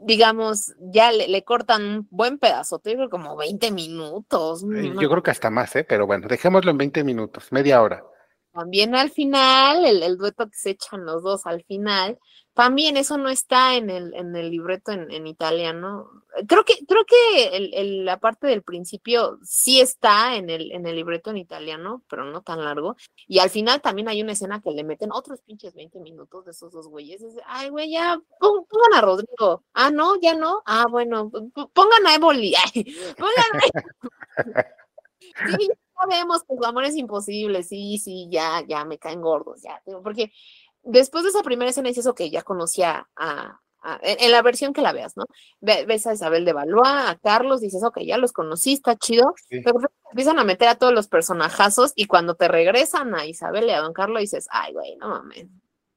digamos, ya le, cortan un buen pedazo, te digo como 20 minutos. Yo creo que hasta más, ¿eh? Pero bueno, dejémoslo en 20 minutos, media hora. También al final, el, dueto que se echan los dos al final, también eso no está en el, en el libreto en, italiano. Creo que, creo que la parte del principio sí está en el, en el libreto en italiano, pero no tan largo. Y al final también hay una escena que le meten otros pinches 20 minutos de esos dos güeyes. Ay, güey, ya, pongan a Rodrigo. Ah, no, ya no. Ah, bueno, pongan a Evoli. pongan a... Sí, sabemos que su amor es imposible, sí, sí, ya, ya me caen gordos, ya, porque después de esa primera escena dices, ok, ya conocía a, en, la versión que la veas, ¿no? ves a Isabel de Valois, a Carlos, dices, ok, ya los conocí, está chido, pero empiezan a meter a todos los personajazos y cuando te regresan a Isabel y a Don Carlos dices, ay, güey, no mames,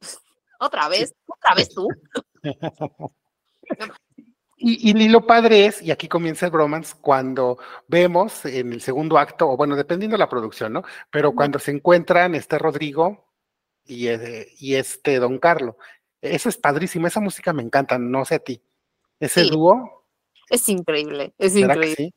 otra vez, otra vez tú. Y, y, lo padre es, y aquí comienza el bromance, cuando vemos en el segundo acto, o bueno, dependiendo de la producción, ¿no? Pero cuando se encuentran este Rodrigo y, eh, y este Don Carlo. Eso es padrísimo, esa música me encanta, no sé a ti. Ese dúo. Es increíble, es increíble.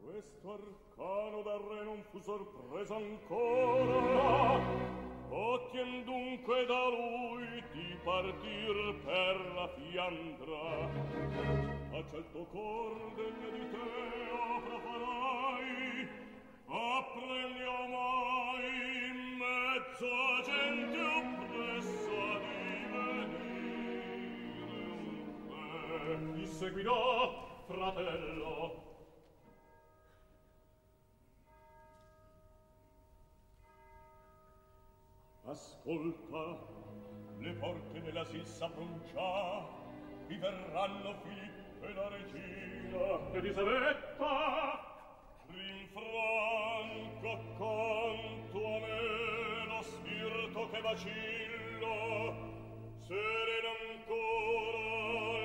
Questo arcano del re non fu sorpreso ancora. O Occhien dunque da lui di partir per la Fiandra. Faccia il cor degno di te, opra farai, apprendi omai in mezzo a gente oppressa di venire un te. Ti seguirò, fratello, Ascolta, le porte della Sissa bruncia, vi verranno Filippo e la regina Elisabetta, rinfranco accanto a me lo spirito che vacillo, sereno ancora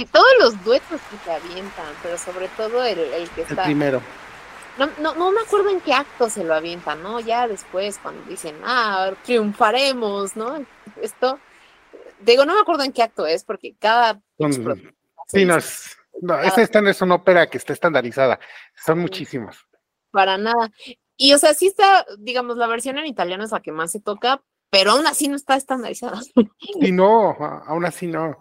Y todos los duetos que se avientan, pero sobre todo el, el que El está. primero. No, no, no me acuerdo en qué acto se lo avientan, ¿no? Ya después, cuando dicen, ah, triunfaremos, ¿no? Esto. Digo, no me acuerdo en qué acto es, porque cada. Sí, no, es, no, esta, esta no es una ópera que está estandarizada. Son muchísimos. Para nada. Y, o sea, sí está, digamos, la versión en italiano es la que más se toca, pero aún así no está estandarizada. Y no, aún así no.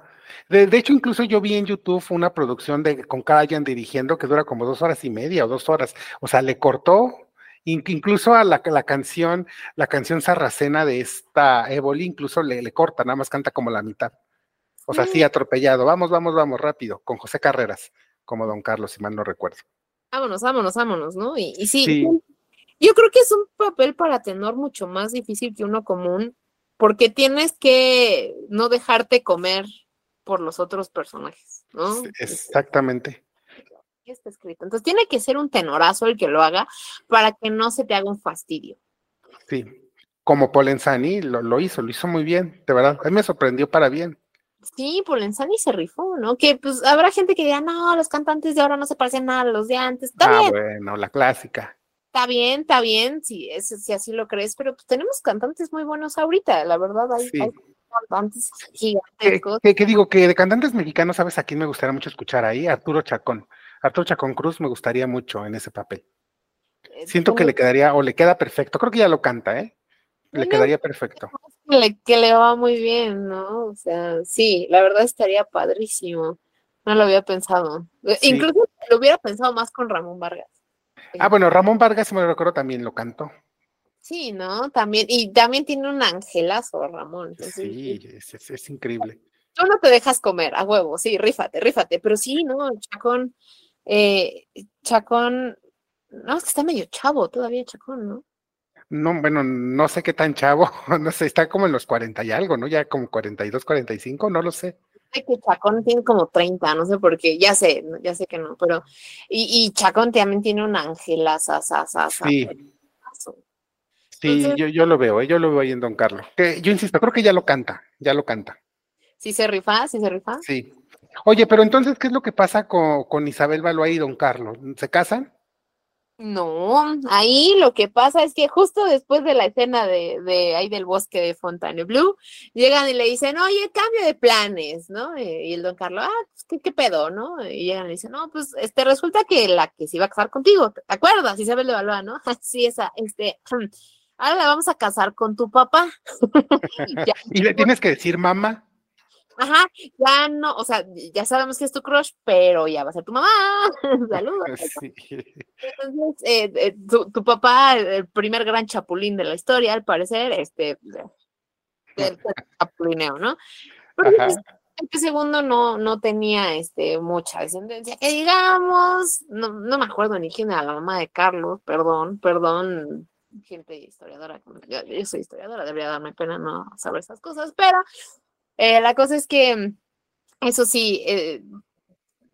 De, de hecho, incluso yo vi en YouTube una producción de con Karajan dirigiendo que dura como dos horas y media o dos horas. O sea, le cortó in- incluso a la, la canción, la canción sarracena de esta Évoli, incluso le, le corta, nada más canta como la mitad. O sea, sí, atropellado. Vamos, vamos, vamos, rápido, con José Carreras, como Don Carlos, si mal no recuerdo. Vámonos, vámonos, vámonos, ¿no? Y, y sí, Sí. yo creo que es un papel para tenor mucho más difícil que uno común, porque tienes que no dejarte comer por los otros personajes, ¿no? Exactamente. Así está escrito. Entonces tiene que ser un tenorazo el que lo haga para que no se te haga un fastidio. Sí. Como Polenzani lo, lo hizo, lo hizo muy bien, de verdad. A mí me sorprendió para bien. Sí, Polenzani se rifó, ¿no? Que pues habrá gente que diga, no, los cantantes de ahora no se parecen nada a los de antes. Está ah, bien, bueno, la clásica. está bien, está bien, si, es, si así lo crees, pero pues tenemos cantantes muy buenos ahorita, la verdad, hay, Sí. hay cantantes ¿Qué, gigantescos. qué- qué digo? Que de cantantes mexicanos, ¿sabes a quién me gustaría mucho escuchar ahí? Arturo Chacón. Arturo Chacón Cruz me gustaría mucho en ese papel. eh, Siento que le quedaría, o le queda perfecto. Creo que ya lo canta, ¿eh? Le quedaría perfecto. que le, que le va muy bien, ¿no? O sea, sí, la verdad estaría padrísimo. No lo había pensado. Eh, Sí. Incluso lo hubiera pensado más con Ramón Vargas. Ah, bueno, Ramón Vargas, si me lo recuerdo, también lo cantó. Sí, ¿no? También, y también tiene un angelazo, Ramón. Sí, es, es- es increíble. Tú no te dejas comer a huevo, sí, rífate, rífate, pero sí, ¿no? Chacón, eh, Chacón, no, es que está medio chavo todavía, Chacón, ¿no? No, bueno, no sé qué tan chavo, no sé, está como en los 40 y algo, ¿no? Ya como 42, 45, no lo sé. Sé que Chacón tiene como 30, no sé por qué, ya sé, ya sé que no, pero, y, y Chacón también tiene un angelazo, Sí, sí, Entonces- yo, yo lo veo, ¿eh? yo lo veo ahí en Don Carlos. Que, yo insisto, creo que ya lo canta, ya lo canta. ¿Sí se rifa? ¿Sí se rifa? Sí. Oye, pero entonces, ¿qué es lo que pasa con, con Isabel Baloy y Don Carlos? ¿Se casan? No, ahí lo que pasa es que justo después de la escena de, de ahí del bosque de Fontainebleau, llegan y le dicen, oye, cambio de planes, ¿no? Eh, Y el don Carlos, ah, pues, ¿qué, qué pedo, no? Y llegan y le dicen, no, pues, este, resulta que la que se iba a casar contigo, ¿te acuerdas? Isabel de Valois, ¿no? Sí, esa, este, ahora la vamos a casar con tu papá. Y ya, Y le tienes que decir mamá. ajá, ya no, o sea, ya sabemos que es tu crush, pero ya va a ser tu mamá. Saludos. Sí. Entonces, eh, eh, tu, tu papá, el primer gran chapulín de la historia, al parecer, este, del chapulineo, ¿no? Pero Ajá. pues, este segundo no, no tenía este, mucha descendencia, que digamos, no, no me acuerdo ni quién era la mamá de Carlos, perdón, perdón, gente historiadora, yo, yo soy historiadora, debería darme pena no saber esas cosas, pero eh, la cosa es que, eso sí, eh,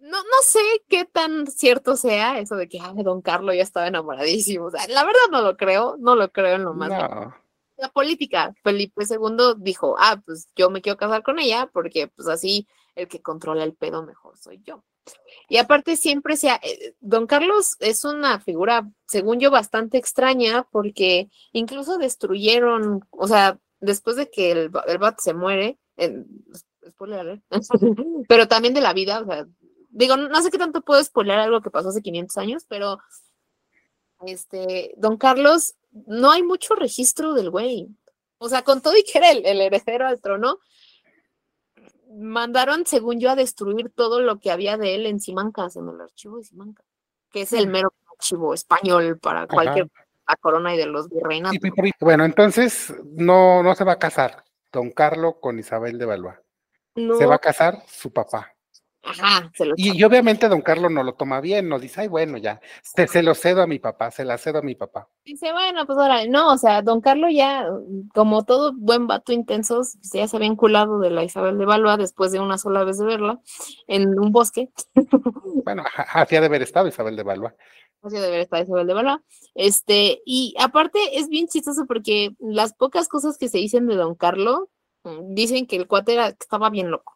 no, no sé qué tan cierto sea eso de que ay, don Carlos ya estaba enamoradísimo. O sea, la verdad no lo creo, no lo creo en lo más. No. La política, Felipe II dijo, ah, pues yo me quiero casar con ella porque pues así el que controla el pedo mejor soy yo. Y aparte siempre sea, eh, don Carlos es una figura, según yo, bastante extraña porque incluso destruyeron, o sea, después de que el, el se muere, spoiler pero también de la vida, o sea, digo, no sé qué tanto puedo spoiler algo que pasó hace 500 años, pero este, don Carlos, no hay mucho registro del güey. O sea, con todo y que era el heredero al trono, mandaron, según yo, a destruir todo lo que había de él en Simancas, en el archivo de Simancas, que es el mero archivo español para cualquier la corona y de los virreinatos. Bueno, entonces no, no se va a casar Don Carlos con Isabel de Valois. No, Se va a casar su papá. Ajá, se lo Y, y obviamente Don Carlos no lo toma bien, no dice, ay, bueno, ya, se, se lo cedo a mi papá, se la cedo a mi papá. Dice, bueno, pues ahora, no, o sea, don Carlos ya, como todo buen vato intenso, ya se había enculado de la Isabel de Valois después de una sola vez de verla en un bosque. Bueno, a- así ha de haber estado Isabel de Valois. Así debe estar Isabel de Valois. Este, y aparte es bien chistoso porque las pocas cosas que se dicen de don Carlos mm, dicen que el cuate era, que estaba bien loco.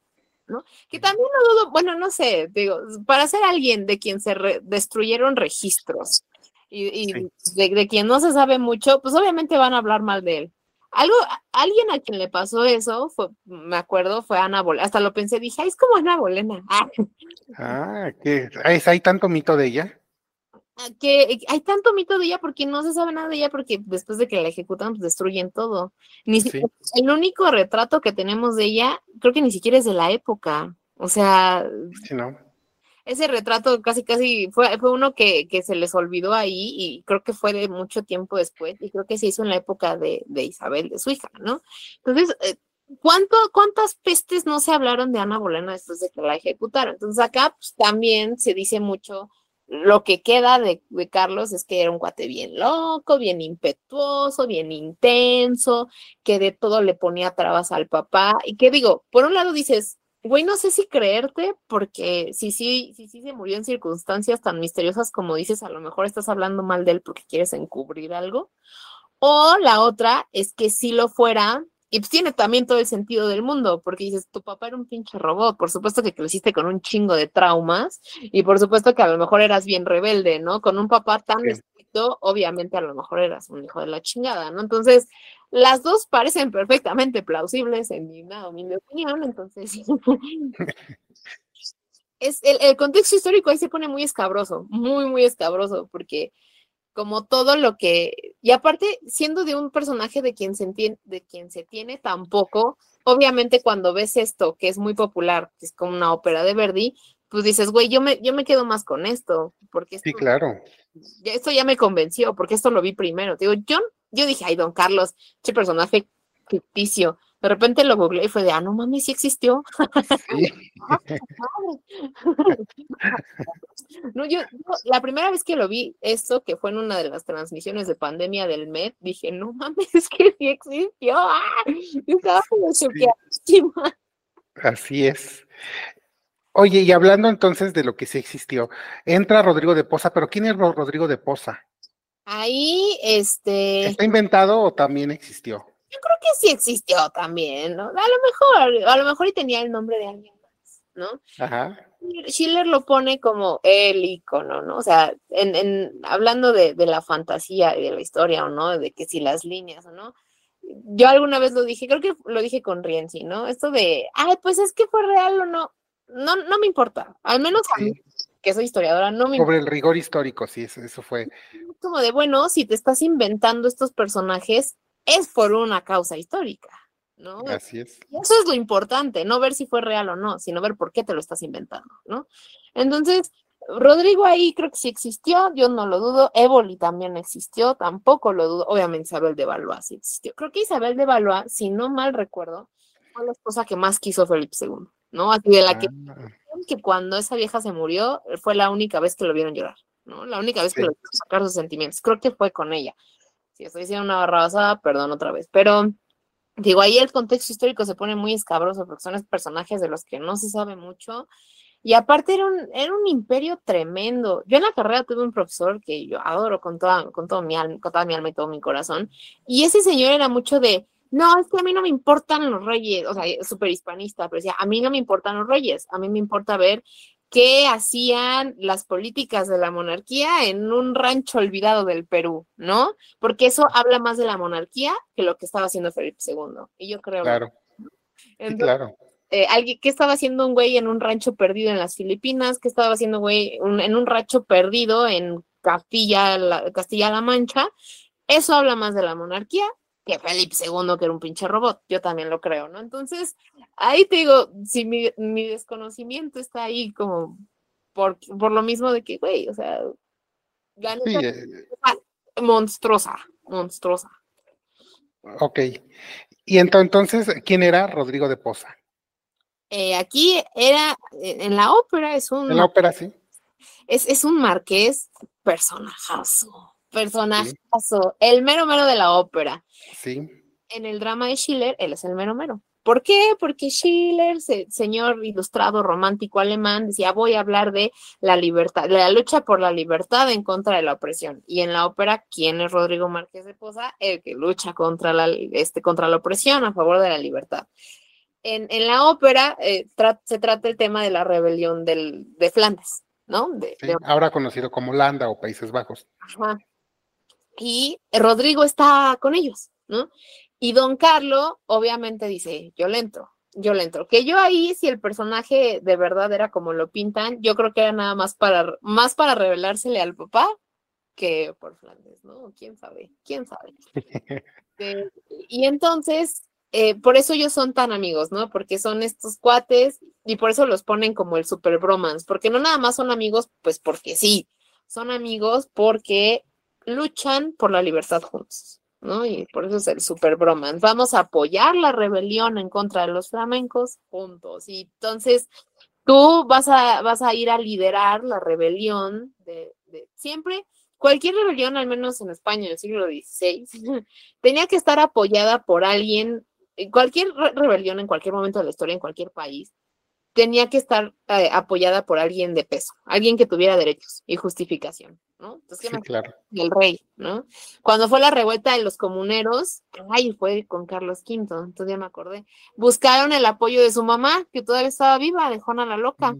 ¿No? Que también no dudo, bueno, no sé, digo, para ser alguien de quien se re- destruyeron registros y, y de, de quien no se sabe mucho, pues obviamente van a hablar mal de él. Algo, alguien a quien le pasó eso, fue, me acuerdo, fue Ana Bolena, hasta lo pensé, dije, "Ay, es como Ana Bolena, Ah, Ah, que hay tanto mito de ella. Que hay tanto mito de ella porque no se sabe nada de ella porque después de que la ejecutan, pues destruyen todo. Ni Sí. el único retrato que tenemos de ella, creo que ni siquiera es de la época. O sea, Sí, ¿no? ese retrato casi casi fue, fue uno que, que se les olvidó ahí y creo que fue de mucho tiempo después y creo que se hizo en la época de, de Isabel, de su hija, ¿no? Entonces, eh, ¿cuánto, ¿cuántas pestes no se hablaron de Ana Bolena después de que la ejecutaron? Entonces acá pues, también se dice mucho, lo que queda de, Carlos es que era un cuate bien loco, bien impetuoso, bien intenso, que de todo le ponía trabas al papá y que digo, por un lado dices, Güey, no sé si creerte, porque si sí, si sí se murió en circunstancias tan misteriosas como dices, a lo mejor estás hablando mal de él porque quieres encubrir algo. O la otra es que sí lo fuera, y pues tiene también todo el sentido del mundo, porque dices, tu papá era un pinche robot, por supuesto que creciste con un chingo de traumas, y por supuesto que a lo mejor eras bien rebelde, ¿no? Con un papá tan Sí. estricto, obviamente a lo mejor eras un hijo de la chingada, ¿no? Entonces, las dos parecen perfectamente plausibles en mi opinión, entonces es el, el contexto histórico ahí se pone muy escabroso, muy, muy escabroso, porque como todo lo que, y aparte, siendo de un personaje de quien se entiende, de quien se tiene tampoco, obviamente cuando ves esto, que es muy popular, que es como una ópera de Verdi, pues dices, güey, yo me, yo me quedo más con esto, porque esto, Sí, claro. ya- esto ya me convenció, porque esto lo vi primero. Digo, yo, yo dije, ay, don Carlos, qué personaje ficticio. De repente lo googleé y fue de, ah, no mames, sí existió. Sí. No, yo, yo, la primera vez que lo vi, esto que fue en una de las transmisiones de pandemia del MED, dije, no mames, es que sí existió. ¡Ah! Yo estaba como choqueadísima. Así es. Oye, y hablando entonces de lo que sí existió, entra Rodrigo de Poza, pero ¿quién es Ro- Rodrigo de Poza? Ahí, este, ¿Está inventado o también existió? Yo creo que sí existió también, ¿no? A lo mejor, a lo mejor y tenía el nombre de alguien más, ¿no? Ajá. Schiller lo pone como el icono, ¿no? O sea, en, en, hablando de, de la fantasía y de la historia o no, de que si las líneas o no. Yo alguna vez lo dije, creo que lo dije con Rienzi, ¿no? Esto de, ay, pues es que fue real o no. No, no me importa. Al menos a mí, Sí, que soy historiadora, no me importa. sobre el rigor histórico, sí, eso, eso fue. Como de, bueno, si te estás inventando estos personajes, es por una causa histórica, ¿no? Así es. Y eso es lo importante, no ver si fue real o no, sino ver por qué te lo estás inventando, ¿no? Entonces, Rodrigo ahí creo que sí existió, yo no lo dudo, Évoli también existió, tampoco lo dudo, obviamente Isabel de Valois sí existió. Creo que Isabel de Valois, si no mal recuerdo, fue la esposa que más quiso Felipe II, ¿no? Así de la que, Ah, que cuando esa vieja se murió, fue la única vez que lo vieron llorar, ¿no? La única vez que lo vieron sacar sus sentimientos, creo que fue con ella. Si estoy diciendo una barrabasada, perdón otra vez, pero digo, ahí el contexto histórico se pone muy escabroso porque son personajes de los que no se sabe mucho. Y aparte era un, era un imperio tremendo. Yo en la carrera tuve un profesor que yo adoro con toda, con todo mi alma, con toda mi alma y todo mi corazón. Y ese señor era mucho de, no, es que a mí no me importan los reyes, o sea, súper hispanista, pero decía, a mí no me importan los reyes, a mí me importa ver qué hacían las políticas de la monarquía en un rancho olvidado del Perú, ¿no? Porque eso habla más de la monarquía que lo que estaba haciendo Felipe II. Y yo creo. claro, Entonces, claro. eh, alguien, ¿qué estaba haciendo un güey en un rancho perdido en las Filipinas? ¿Qué estaba haciendo güey un- en un rancho perdido en Castilla, Castilla-La Mancha? Eso habla más de la monarquía que Felipe II, que era un pinche robot. Yo también lo creo, ¿no? Entonces, ahí te digo, si mi, mi desconocimiento está ahí como por, por lo mismo de que, güey, o sea, la Sí, neta, eh, monstruosa, monstruosa. ok. Y ento- entonces, ¿quién era Rodrigo de Poza? Eh, aquí era, eh, en la ópera es un... En la ópera, sí. es, es un marqués personajazo, personajazo, el mero mero de la ópera. Sí, En el drama de Schiller, él es el mero mero. ¿Por qué? Porque Schiller, se- señor ilustrado romántico alemán, decía, voy a hablar de la libertad, de la lucha por la libertad en contra de la opresión. Y en la ópera, ¿quién es Rodrigo Márquez de Posa? El que lucha contra la, este, contra la opresión a favor de la libertad. En, en la ópera eh, tra- se trata el tema de la rebelión del, de Flandes, ¿no? De- sí. de Ahora conocido como Landa o Países Bajos. Ajá. Y Rodrigo está con ellos, ¿no? Y don Carlo obviamente dice, yo le entro, yo le entro. Que yo ahí, si el personaje de verdad era como lo pintan, yo creo que era nada más para, más para revelársele al papá que por Flandes, ¿no? ¿Quién sabe? ¿Quién sabe? Eh, y entonces, eh, por eso ellos son tan amigos, ¿no? Porque son estos cuates y por eso los ponen como el super bromance, porque no nada más son amigos, pues porque sí, son amigos porque luchan por la libertad juntos, ¿no? Y por eso es el super bromance. Vamos a apoyar la rebelión en contra de los flamencos juntos. Y entonces tú vas a, vas a ir a liderar la rebelión de, de siempre. Cualquier rebelión, al menos en España en el siglo XVI, tenía que estar apoyada por alguien, cualquier re- rebelión en cualquier momento de la historia, en cualquier país, tenía que estar eh, apoyada por alguien de peso, alguien que tuviera derechos y justificación, ¿no? Entonces, ¿qué Sí, claro. del rey, ¿no? Cuando fue la revuelta de los comuneros, ay, fue con Carlos V, entonces ya me acordé. Buscaron el apoyo de su mamá, que todavía estaba viva, de Juana la Loca,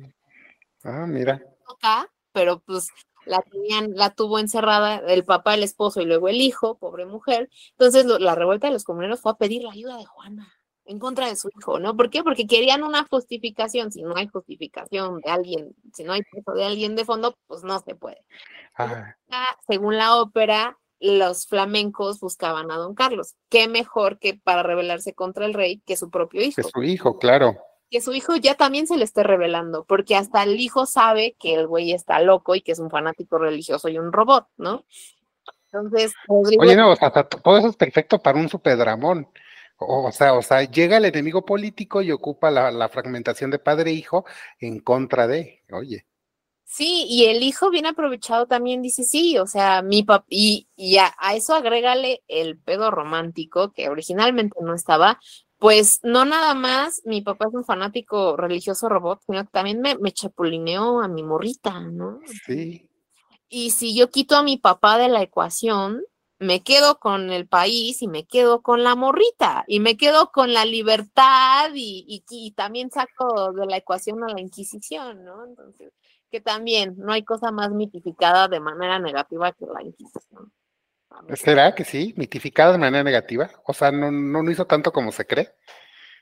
Ah, mira. loca, pero pues la tenían, la tuvo encerrada el papá, el esposo y luego el hijo, pobre mujer. Entonces lo- la revuelta de los comuneros fue a pedir la ayuda de Juana en contra de su hijo, ¿no? ¿Por qué? Porque querían una justificación. Si no hay justificación de alguien, si no hay peso de alguien de fondo, pues no se puede. Ah, según la ópera, los flamencos buscaban a don Carlos. ¿Qué mejor que para rebelarse contra el rey que su propio hijo? que su hijo, claro. Que su hijo ya también se le esté revelando, porque hasta el hijo sabe que el güey está loco y que es un fanático religioso y un robot, ¿no? Entonces, Rodrigo Oye, no, o sea, todo eso es perfecto para un superdramón. O, sea, o sea, llega el enemigo político y ocupa la, la fragmentación de padre e hijo en contra de, oye, Sí, y el hijo bien aprovechado también dice, sí, o sea, mi papá, y, y a, a eso agrégale el pedo romántico, que originalmente no estaba, pues no nada más mi papá es un fanático religioso robot, sino que también me, me chapulineó a mi morrita, ¿no? sí, Y si yo quito a mi papá de la ecuación, me quedo con el país y me quedo con la morrita y me quedo con la libertad y, y- y también saco de la ecuación a la Inquisición, ¿no? Entonces, que también no hay cosa más mitificada de manera negativa que la Inquisición. ¿será que sí? Mitificada de manera negativa. O sea, no, no, no hizo tanto como se cree.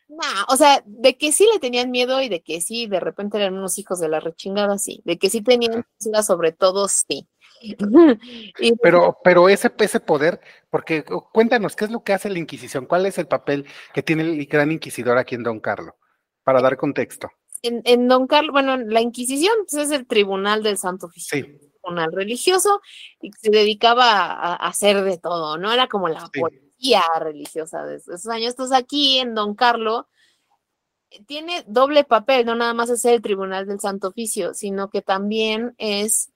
Nah, o sea, de que sí le tenían miedo y de que sí, de repente eran unos hijos de la rechingada, sí. De que sí tenían censura sobre todo, sí. Y- Pero, pero ese, ese poder, porque cuéntanos, ¿qué es lo que hace la Inquisición? ¿Cuál es el papel que tiene el gran inquisidor aquí en Don Carlo? Para dar contexto. en, en Don Carlos, bueno, la Inquisición pues, es el tribunal del Santo Oficio, Sí, tribunal religioso, y se dedicaba a, a hacer de todo, ¿no? Era como la Sí. policía religiosa de esos años. Entonces aquí en Don Carlo eh, tiene doble papel, no nada más es el tribunal del Santo Oficio, sino que también es,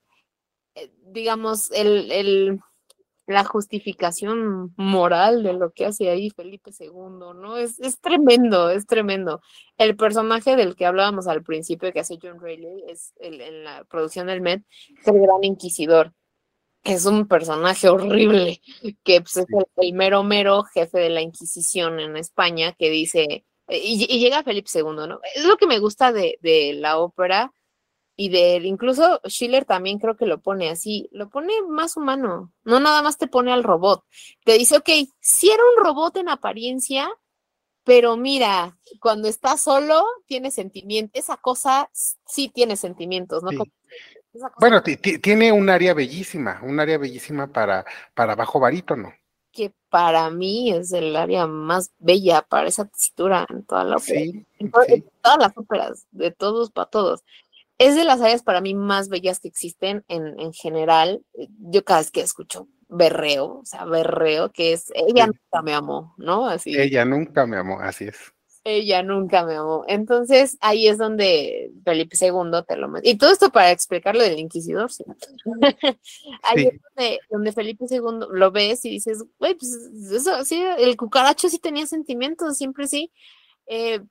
digamos, el, el- la justificación moral de lo que hace ahí Felipe II, ¿no? Es, es tremendo, es tremendo. El personaje del que hablábamos al principio, que hace John Rayleigh, es el- en la producción del Met, es el gran inquisidor. Es un personaje horrible, que pues, es el, el mero mero jefe de la Inquisición en España, que dice, y, y llega Felipe II, ¿no? Es lo que me gusta de, de la ópera y de incluso Schiller también creo que lo pone así, lo pone más humano, no nada más te pone al robot, te dice, ok, si era un robot en apariencia, pero mira, cuando está solo, tiene sentimientos, esa cosa sí tiene sentimientos, ¿no? Sí. Bueno, ti- ti- tiene un área bellísima, un área bellísima para, para bajo barítono. que para mí es el área más bella para esa tesitura en toda la ópera. Sí, en to- en sí. todas las óperas, de todos para todos. Es de las áreas para mí más bellas que existen en, en general. Yo cada vez que escucho berreo, o sea, berreo, que es ella Sí. nunca me amó, ¿no? Así, Ella nunca me amó, así es. ella nunca me amó. Entonces ahí es donde Felipe II te lo met- Y todo esto para explicar lo del inquisidor, sí. ahí Sí. es donde, donde Felipe II lo ves y dices, güey, pues eso sí, el cucaracho sí tenía sentimientos, siempre sí. Eh,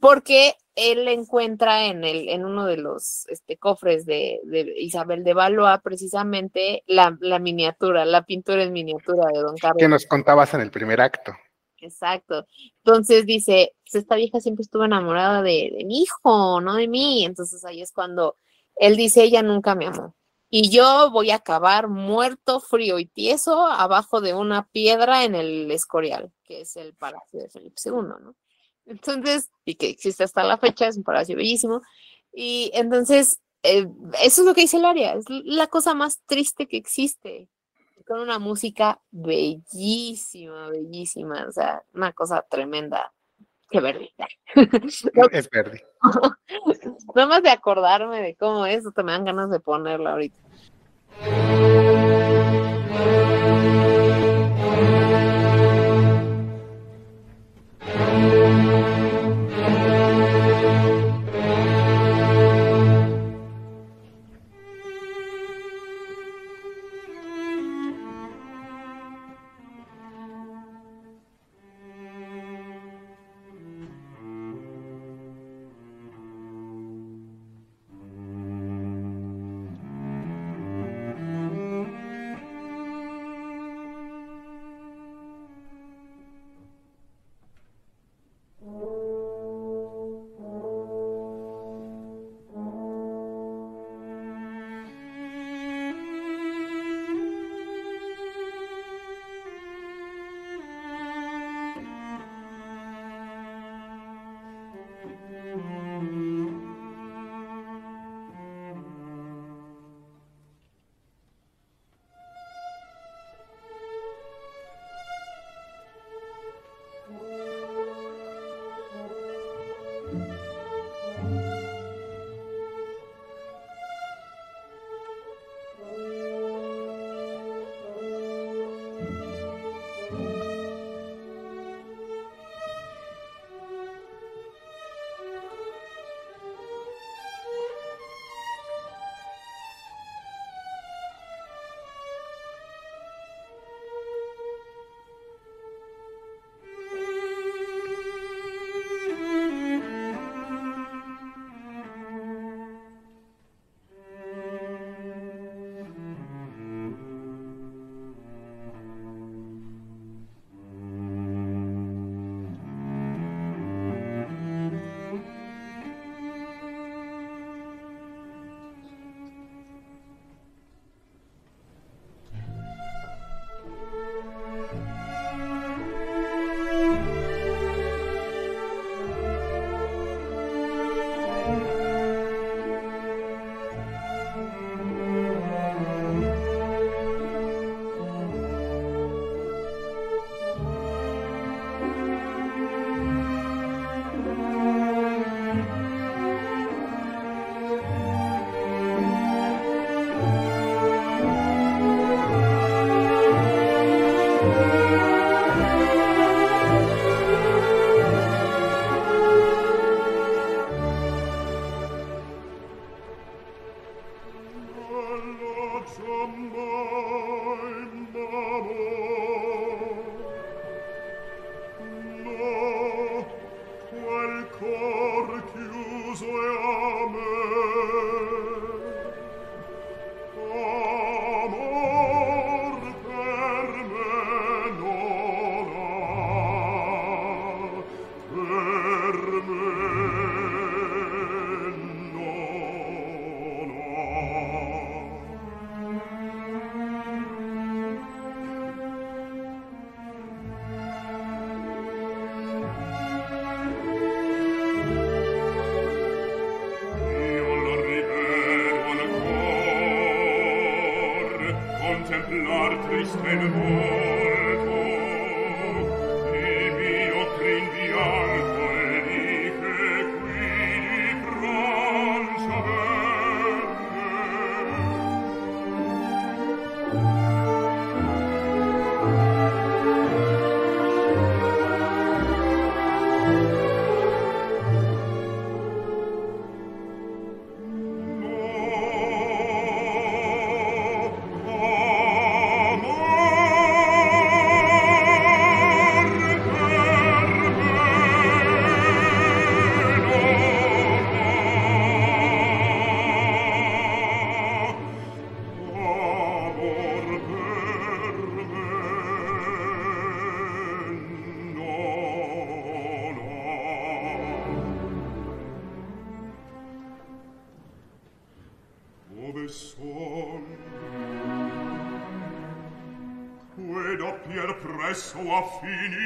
porque él encuentra en el, en uno de los este, cofres de, de Isabel de Valois precisamente la, la miniatura, la pintura en miniatura de Don Carlos. Que nos contabas en el primer acto. Exacto. Entonces dice, pues esta vieja siempre estuvo enamorada de, de mi hijo, no de mí. Entonces ahí es cuando él dice, ella nunca me amó. Y yo voy a acabar muerto, frío y tieso abajo de una piedra en el Escorial, que es el palacio de Felipe II, ¿no? Entonces, y que existe hasta la fecha, es un palacio bellísimo. Y entonces, eh, eso es lo que dice el área, es la cosa más triste que existe con una música bellísima, bellísima, o sea, una cosa tremenda. Qué verde. Es verde. Nada más de acordarme de cómo es, te me dan ganas de ponerla ahorita. fini.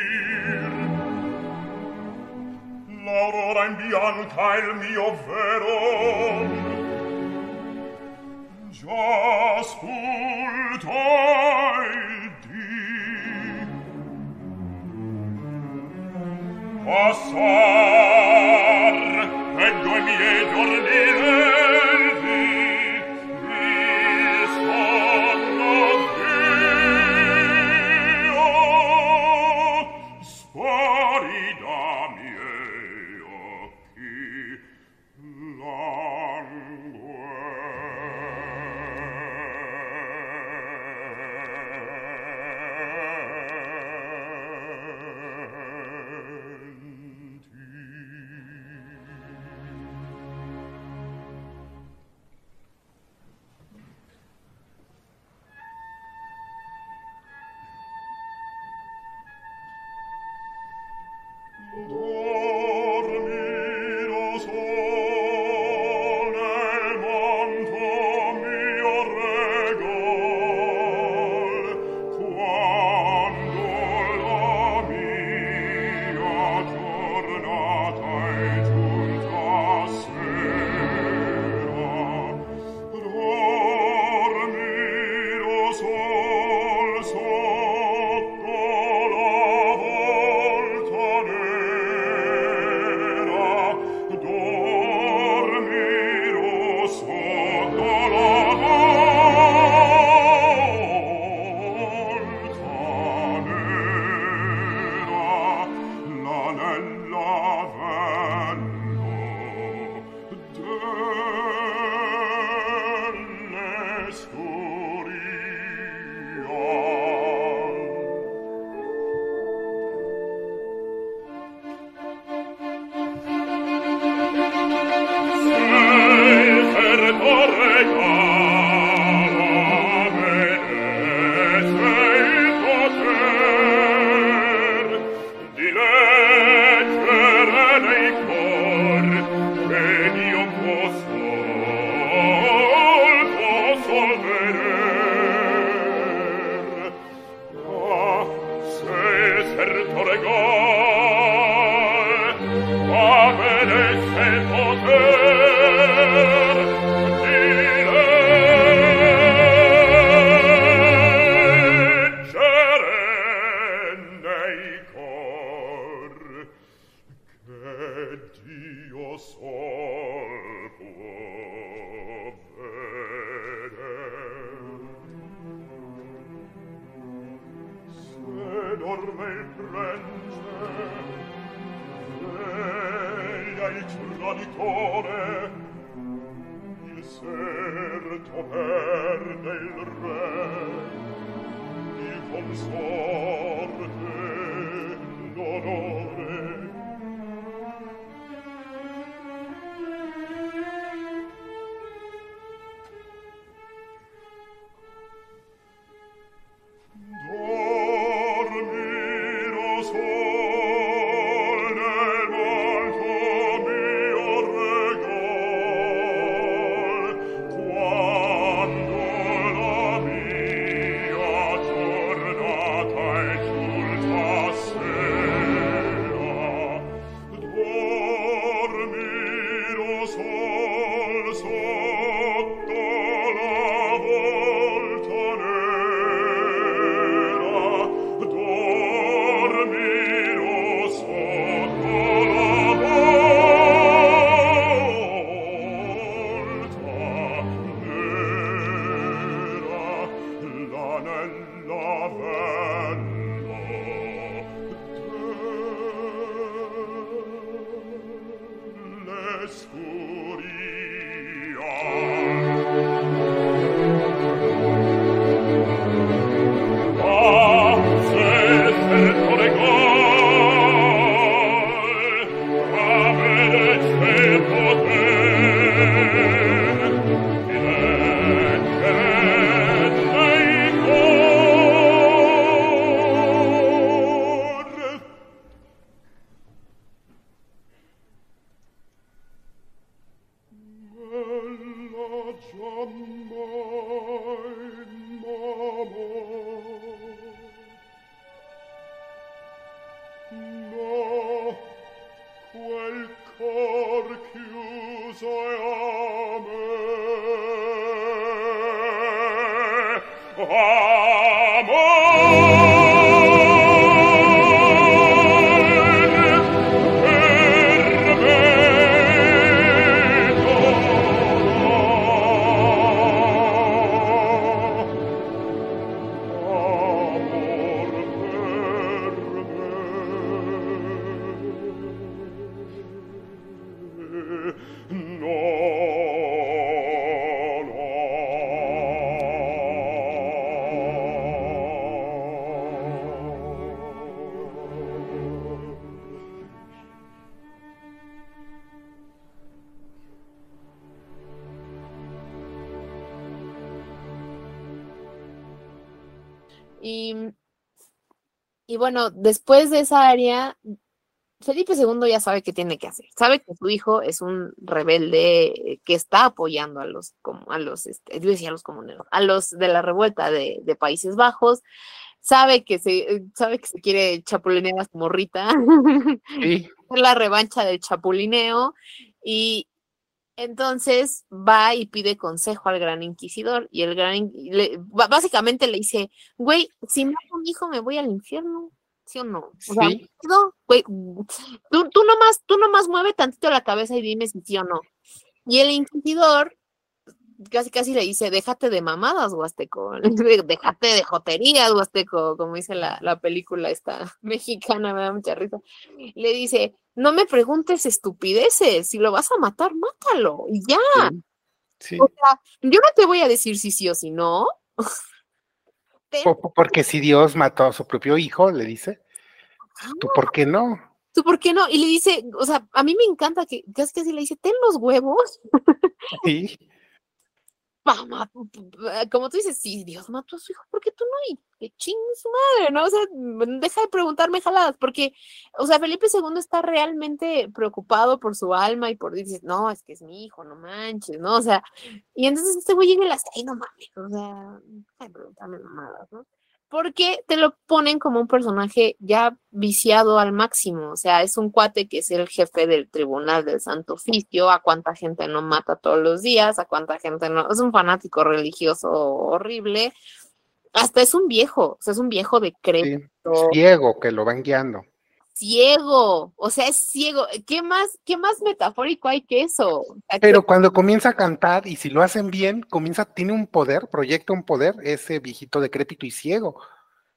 quel frenze veglia il traditore il serto perde il re. Il console bueno, después de esa área, Felipe II ya sabe qué tiene que hacer. Sabe que su hijo es un rebelde que está apoyando a los, como, a los, este, yo decía a los comuneros, a los de la revuelta de, de, Países Bajos. Sabe que se, sabe que se quiere chapulinear a su morrita. Sí. la revancha del chapulineo. Y, entonces va y pide consejo al gran inquisidor y el gran básicamente le dice, güey, si mato a mi hijo me voy al infierno, ¿sí o no? O sea, güey, tú, tú nomás, tú nomás mueve tantito la cabeza y dime si sí o no. Y el inquisidor casi casi le dice, déjate de mamadas, Huasteco, déjate de joterías, Huasteco, como dice la, la película esta mexicana, me da mucha risa. Le dice, no me preguntes estupideces, si lo vas a matar, mátalo, y ya. O sea, yo no te voy a decir si sí o si no. Porque si Dios mató a su propio hijo, le dice, ¿tú por qué no? ¿Tú por qué no? Y le dice, o sea, a mí me encanta que casi casi le dice, ten los huevos. Sí. Como tú dices, si Dios mató a su hijo, ¿por qué tú no? Y que chingue su madre, ¿no? O sea, mm, deja de preguntarme jaladas, porque, o sea, Felipe II está realmente preocupado por su alma y por decir, no, es que es mi hijo, no manches, ¿no? O sea, y entonces este güey llega y las, ay, no mames, o sea, deja de preguntarme mamadas, ¿no? Porque te lo ponen como un personaje ya viciado al máximo, o sea, es un cuate que es el jefe del tribunal del Santo Oficio, a cuánta gente no mata todos los días, a cuánta gente no, es un fanático religioso horrible, hasta es un viejo, o sea, es un viejo de crédito. ciego que lo van guiando. Ciego, o sea, es ciego. ¿Qué más, qué más metafórico hay que eso? Pero cuando comienza a cantar y si lo hacen bien, comienza, tiene un poder, proyecta un poder, ese viejito decrépito y ciego,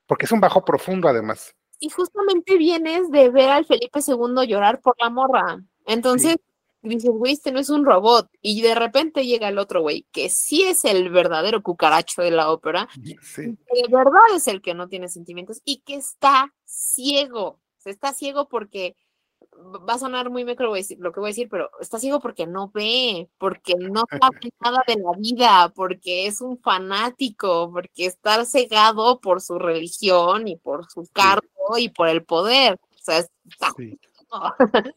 porque es un bajo profundo además. Y justamente vienes de ver al Felipe II llorar por la morra. Entonces, dices, güey, este no es un robot. Y de repente llega el otro güey, que sí es el verdadero cucaracho de la ópera, sí. de verdad es el que no tiene sentimientos y que está ciego está ciego porque va a sonar muy micro lo que voy a decir, pero está ciego porque no ve, porque no sabe nada de la vida, porque es un fanático, porque está cegado por su religión y por su cargo y por el poder. O sea, está...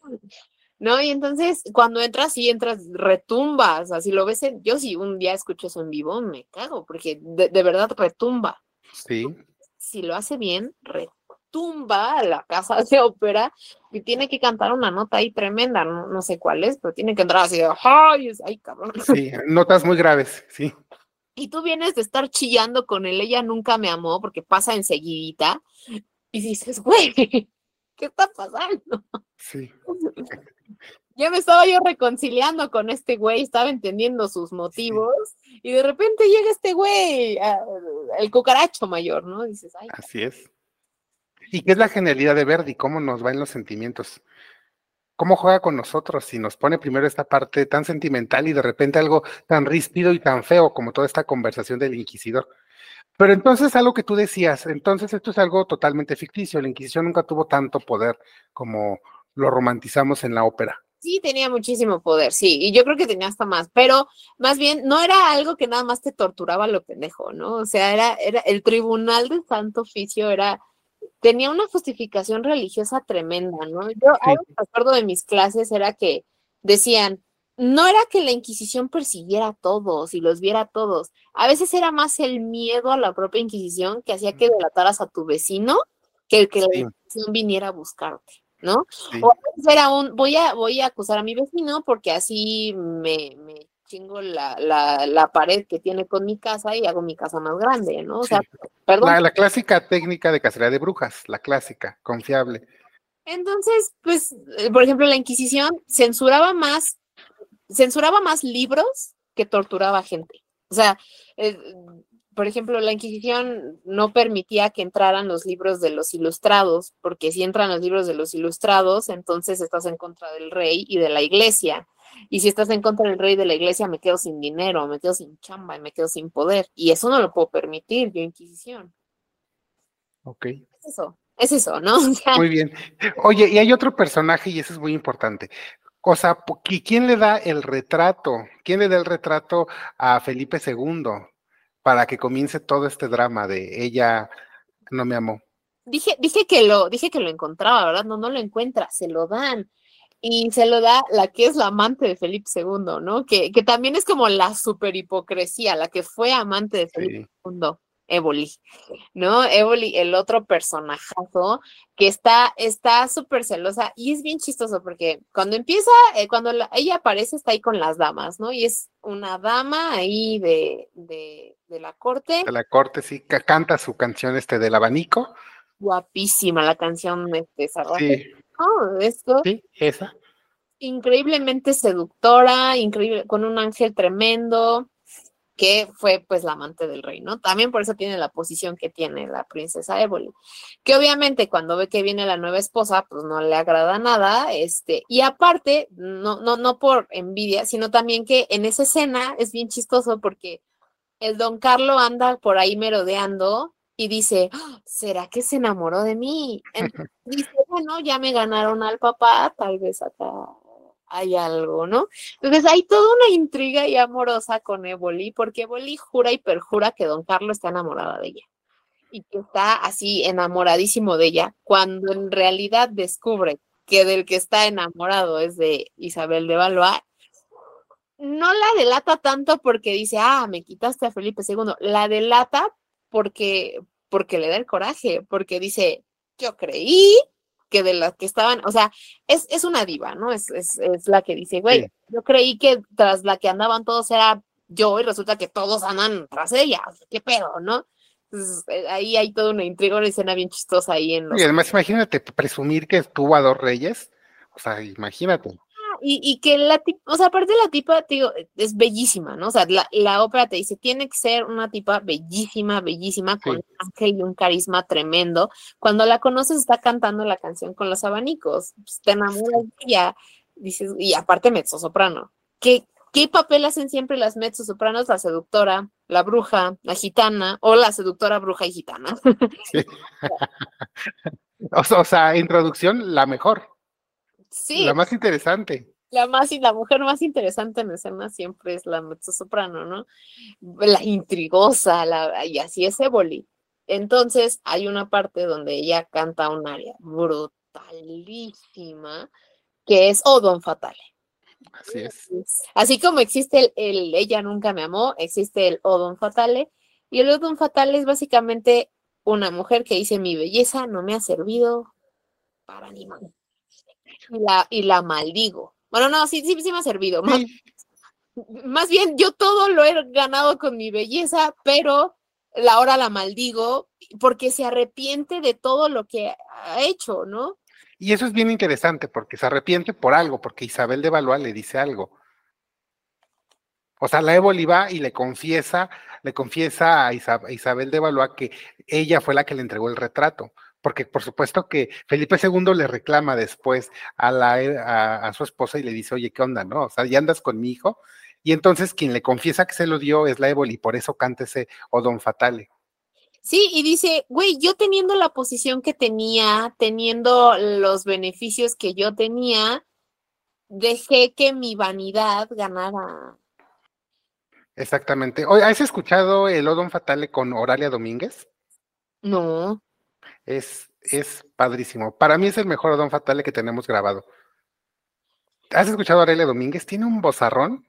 ¿no? Y entonces cuando entras, sí entras, retumbas, así lo ves, yo si un día escucho eso en vivo, me cago, porque de, de verdad retumba. Sí. Si lo hace bien, retumba tumba a la casa de ópera y tiene que cantar una nota ahí tremenda, no, sé cuál es, pero tiene que entrar así de, ¡ay, ay cabrón! Sí, notas muy graves, sí. Y tú vienes de estar chillando con él, ella nunca me amó porque pasa enseguidita y dices, güey, ¿qué está pasando? Sí. ya me estaba yo reconciliando con este güey, estaba entendiendo sus motivos y de repente llega este güey, el cucaracho mayor, ¿no? Dices, Ay, Así es. ¿Y qué es la genialidad de Verdi? ¿Cómo nos va en los sentimientos? cómo juega con nosotros si nos pone primero esta parte tan sentimental y de repente algo tan ríspido y tan feo como toda esta conversación del inquisidor. Pero entonces algo que tú decías, entonces esto es algo totalmente ficticio, la Inquisición nunca tuvo tanto poder como lo romantizamos en la ópera. Sí, tenía muchísimo poder, sí, y yo creo que tenía hasta más, pero más bien no era algo que nada más te torturaba lo pendejo, ¿no? O sea, era, era el tribunal de santo oficio era, tenía una justificación religiosa tremenda, ¿no? Yo sí. algo que recuerdo de mis clases era que decían, no era que la Inquisición persiguiera a todos y los viera a todos. A veces era más el miedo a la propia Inquisición que hacía que delataras a tu vecino que el que sí. la Inquisición viniera a buscarte, ¿no? Sí. O a veces era un, voy a, voy a acusar a mi vecino porque así me, me chingo la, la, la, pared que tiene con mi casa y hago mi casa más grande, ¿no? O sea, perdón. La, la clásica técnica de cacería de brujas, la clásica, confiable. Entonces, pues, eh, por ejemplo, la Inquisición censuraba más censuraba más libros que torturaba gente. O sea, eh, por ejemplo, la Inquisición no permitía que entraran los libros de los ilustrados, porque si entran los libros de los ilustrados, entonces estás en contra del rey y de la iglesia. Y si estás en contra del rey de la iglesia, me quedo sin dinero, me quedo sin chamba y me quedo sin poder. Y eso no lo puedo permitir, yo, Inquisición. Ok. Es eso, es eso, ¿no? O sea, muy bien. Oye, y hay otro personaje, y eso es muy importante. O sea, ¿quién le da el retrato? ¿Quién le da el retrato a Felipe II para que comience todo este drama de ella no me amó? Dije, dije que lo, dije que lo encontraba, ¿verdad? No, no lo encuentra, se lo dan. Y se lo da la que es la amante de Felipe II, ¿no? Que, que también es como la super hipocresía, la que fue amante de Felipe sí. II. Éboli, ¿no? Éboli, el otro personajazo que está está súper celosa y es bien chistoso porque cuando empieza, eh, cuando la, ella aparece está ahí con las damas, ¿no? Y es una dama ahí de, de, de la corte. De la corte, sí, que canta su canción este del abanico. Guapísima la canción de esa Sí. Oh, esto. Sí, esa. Increíblemente seductora, increíble, con un ángel tremendo que fue pues la amante del rey, ¿no? También por eso tiene la posición que tiene la princesa Éboli, que obviamente cuando ve que viene la nueva esposa, pues no le agrada nada, este, y aparte, no, no, no por envidia, sino también que en esa escena es bien chistoso porque el don Carlo anda por ahí merodeando y dice, ¡Ah! ¿será que se enamoró de mí? Entonces, dice, bueno, ya me ganaron al papá, tal vez acá hay algo, ¿no? Entonces hay toda una intriga y amorosa con Éboli, porque Éboli jura y perjura que don Carlos está enamorada de ella y que está así enamoradísimo de ella, cuando en realidad descubre que del que está enamorado es de Isabel de Valois, no la delata tanto porque dice, ah, me quitaste a Felipe II, la delata porque, porque le da el coraje, porque dice, yo creí que de las que estaban, o sea, es, es una diva, ¿no? Es, es, es la que dice, güey, sí. yo creí que tras la que andaban todos era yo y resulta que todos andan tras ella, qué pedo, ¿no? Entonces, eh, ahí hay toda una intriga, una escena bien chistosa ahí en los... Y además imagínate presumir que tuvo a dos reyes, o sea, imagínate. Y, y, que la tipa, o sea, aparte la tipa, digo, es bellísima, ¿no? O sea, la, la, ópera te dice, tiene que ser una tipa bellísima, bellísima, con un ángel y un carisma tremendo. Cuando la conoces, está cantando la canción con los abanicos, pues, te enamoras de ella, dices, y aparte mezzo soprano. ¿Qué, ¿Qué papel hacen siempre las mezzo sopranos? La seductora, la bruja, la gitana, o la seductora, bruja y gitana. Sí. o, sea, o sea, introducción, la mejor. Sí. La más interesante. La más y la mujer más interesante en escena siempre es la mezzosoprano, ¿no? La intrigosa, la, y así es Éboli. Entonces hay una parte donde ella canta un área brutalísima que es O Don Fatale. Así es. Así como existe el, el, Ella nunca me amó, existe el O Don Fatale. Y el O Don Fatale es básicamente una mujer que dice mi belleza no me ha servido para ni mal y la, y la maldigo. Bueno, no, sí, sí, sí me ha servido. Más, más, bien, yo todo lo he ganado con mi belleza, pero la hora la maldigo porque se arrepiente de todo lo que ha hecho, ¿no? Y eso es bien interesante porque se arrepiente por algo, porque Isabel de Valois le dice algo. O sea, la Évoli va y le confiesa, le confiesa a Isabel de Valois que ella fue la que le entregó el retrato, porque por supuesto que Felipe II le reclama después a, la, a, su esposa y le dice, oye, ¿qué onda, no? O sea, ya andas con mi hijo, y entonces quien le confiesa que se lo dio es la Éboli, y por eso cántese O Don Fatale. Sí, y dice, güey, yo teniendo la posición que tenía, teniendo los beneficios que yo tenía, dejé que mi vanidad ganara. Exactamente. ¿Has escuchado el Odon Fatale con Oralia Domínguez? No. Es, es padrísimo. Para mí es el mejor Odon Fatale que tenemos grabado. ¿Has escuchado a Oralia Domínguez? Tiene un bozarrón.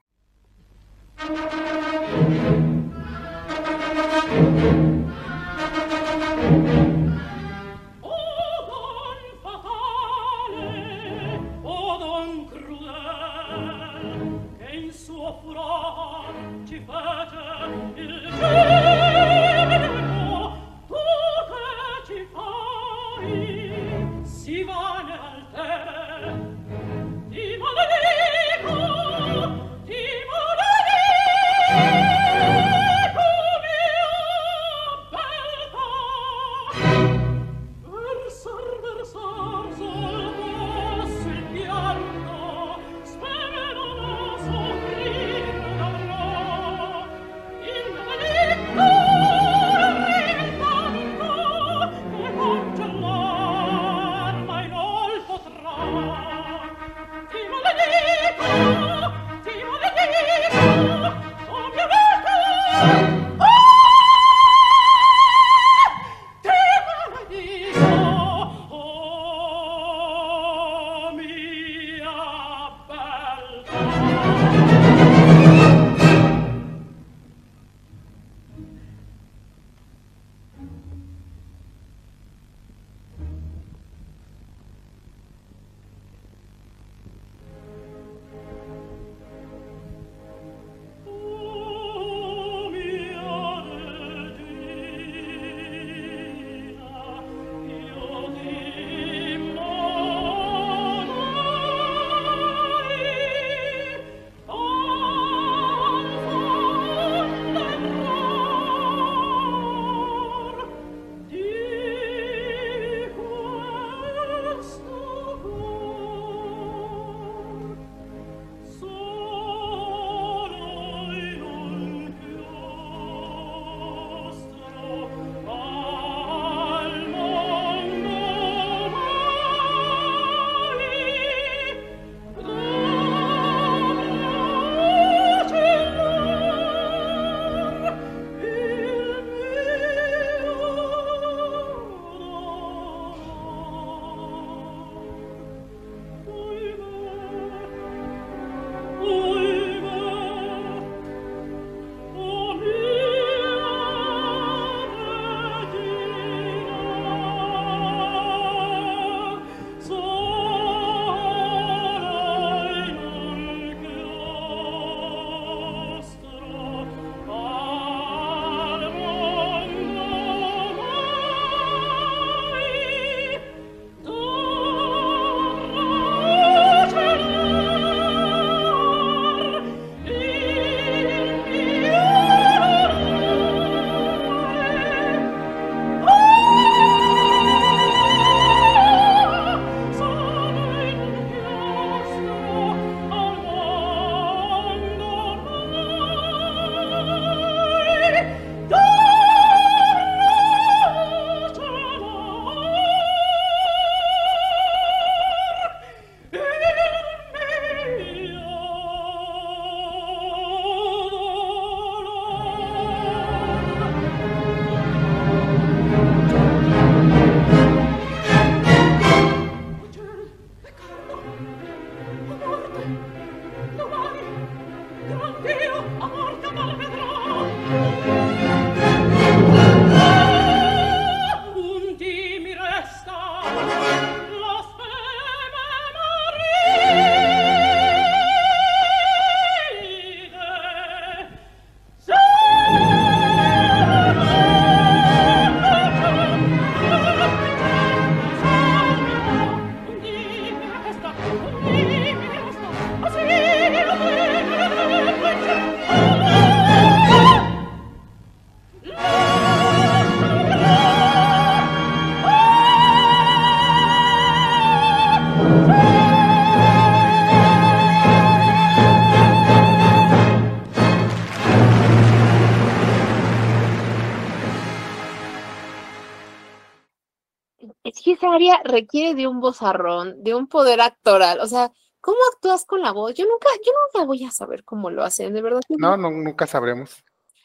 Requiere de un vozarrón, de un poder actoral. O sea, ¿cómo actúas con la voz? Yo nunca, yo nunca voy a saber cómo lo hacen, de verdad. No, no, nunca sabremos.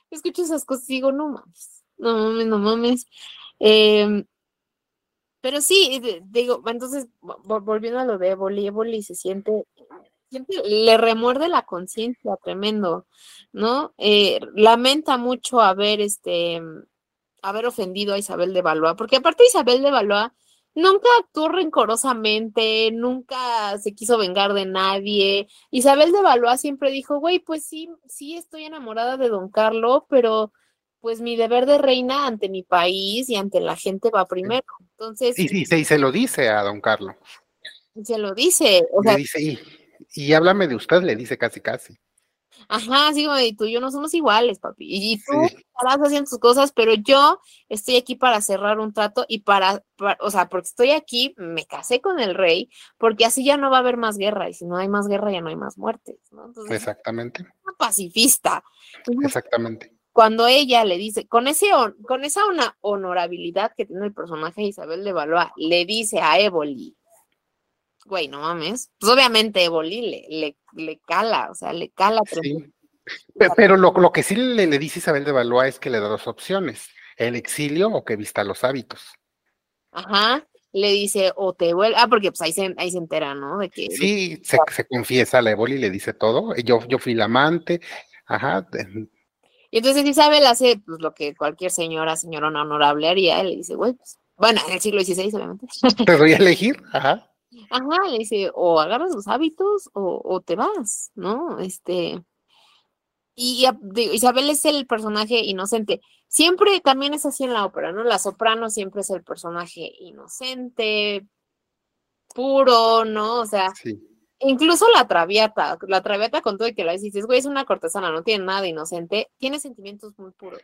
Escucho esas cosas y digo, no mames, no mames, no mames. Em, pero sí, digo, entonces, volviendo a lo de Evoli, Evoli se siente, siente le remuerde la conciencia tremendo, ¿no? Eh, lamenta mucho haber, este, haber ofendido a Isabel de Valois, porque aparte Isabel de Valois nunca actuó rencorosamente, nunca se quiso vengar de nadie. Isabel de Valois siempre dijo, güey, pues sí, sí estoy enamorada de don Carlos, pero pues mi deber de reina ante mi país y ante la gente va primero. Entonces. Sí, se lo dice a don Carlos. Se lo dice. O le dice, y, y háblame de usted, le dice casi, casi. Ajá, sí, y tú y yo no somos iguales, papi. Y tú estarás haciendo tus cosas, pero yo estoy aquí para cerrar un trato y para, o sea, porque estoy aquí, me casé con el rey, porque así ya no va a haber más guerra, y si no hay más guerra, ya no hay más muertes, ¿no? Exactamente. Una pacifista. Exactamente. Cuando ella le dice, con, ese, con esa una honorabilidad que tiene el personaje Isabel de Valois, le dice a Éboli, güey, no mames. Pues obviamente Evoli le, le, cala, o sea, le cala. Sí. Pero, lo, lo, que sí le, le, dice Isabel de Valois es que le da dos opciones, el exilio o que vista los hábitos. Ajá, le dice, o te vuelve, ah, porque pues ahí se, ahí se entera, ¿no? De que, sí, se, se confiesa a la Evoli, le dice todo, yo, yo fui la amante, ajá. Y entonces Isabel hace pues, lo que cualquier señora, señora honorable haría, le dice, güey, pues, bueno, en el siglo XVI obviamente. Te voy a elegir, ajá. Ajá, le dice, o agarras los hábitos o, te vas, ¿no? Este. Y, Isabel es el personaje inocente. Siempre también es así en la ópera, ¿no? La soprano siempre es el personaje inocente, puro, ¿no? O sea, incluso la traviata, la traviata con todo y que la dices, güey, es una cortesana, no tiene nada de inocente, tiene sentimientos muy puros.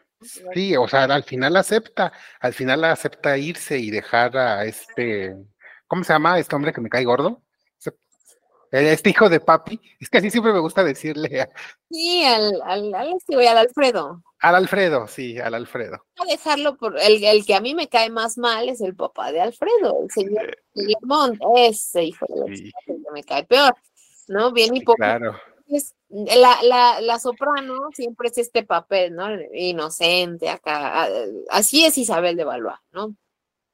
Sí, o sea, al final acepta, al final acepta irse y dejar a este ¿Cómo se llama este hombre que me cae gordo? Este hijo de papi. Es que así siempre me gusta decirle. Sí, al, al, al, este al Alfredo. Al Alfredo, sí, al Alfredo. A dejarlo por el, el, que a mí me cae más mal es el papá de Alfredo, el señor Guillermo, ese hijo de la que me cae peor, ¿no? Bien sí, Claro. la, la, la, soprano siempre es este papel, ¿no? Inocente acá. Así es Isabel de Valois, ¿no?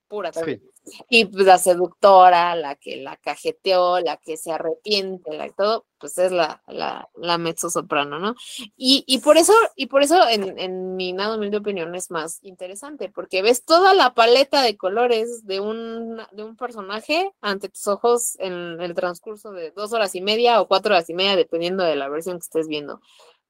Pura sí y pues, la seductora, la que la cajeteó, la que se arrepiente, la todo, pues es la, la, la mezzo soprano, ¿no? Y, y, por eso, y por eso en, en, mi nada humilde opinión es más interesante, porque ves toda la paleta de colores de un, de un personaje ante tus ojos en el transcurso de dos horas y media o cuatro horas y media, dependiendo de la versión que estés viendo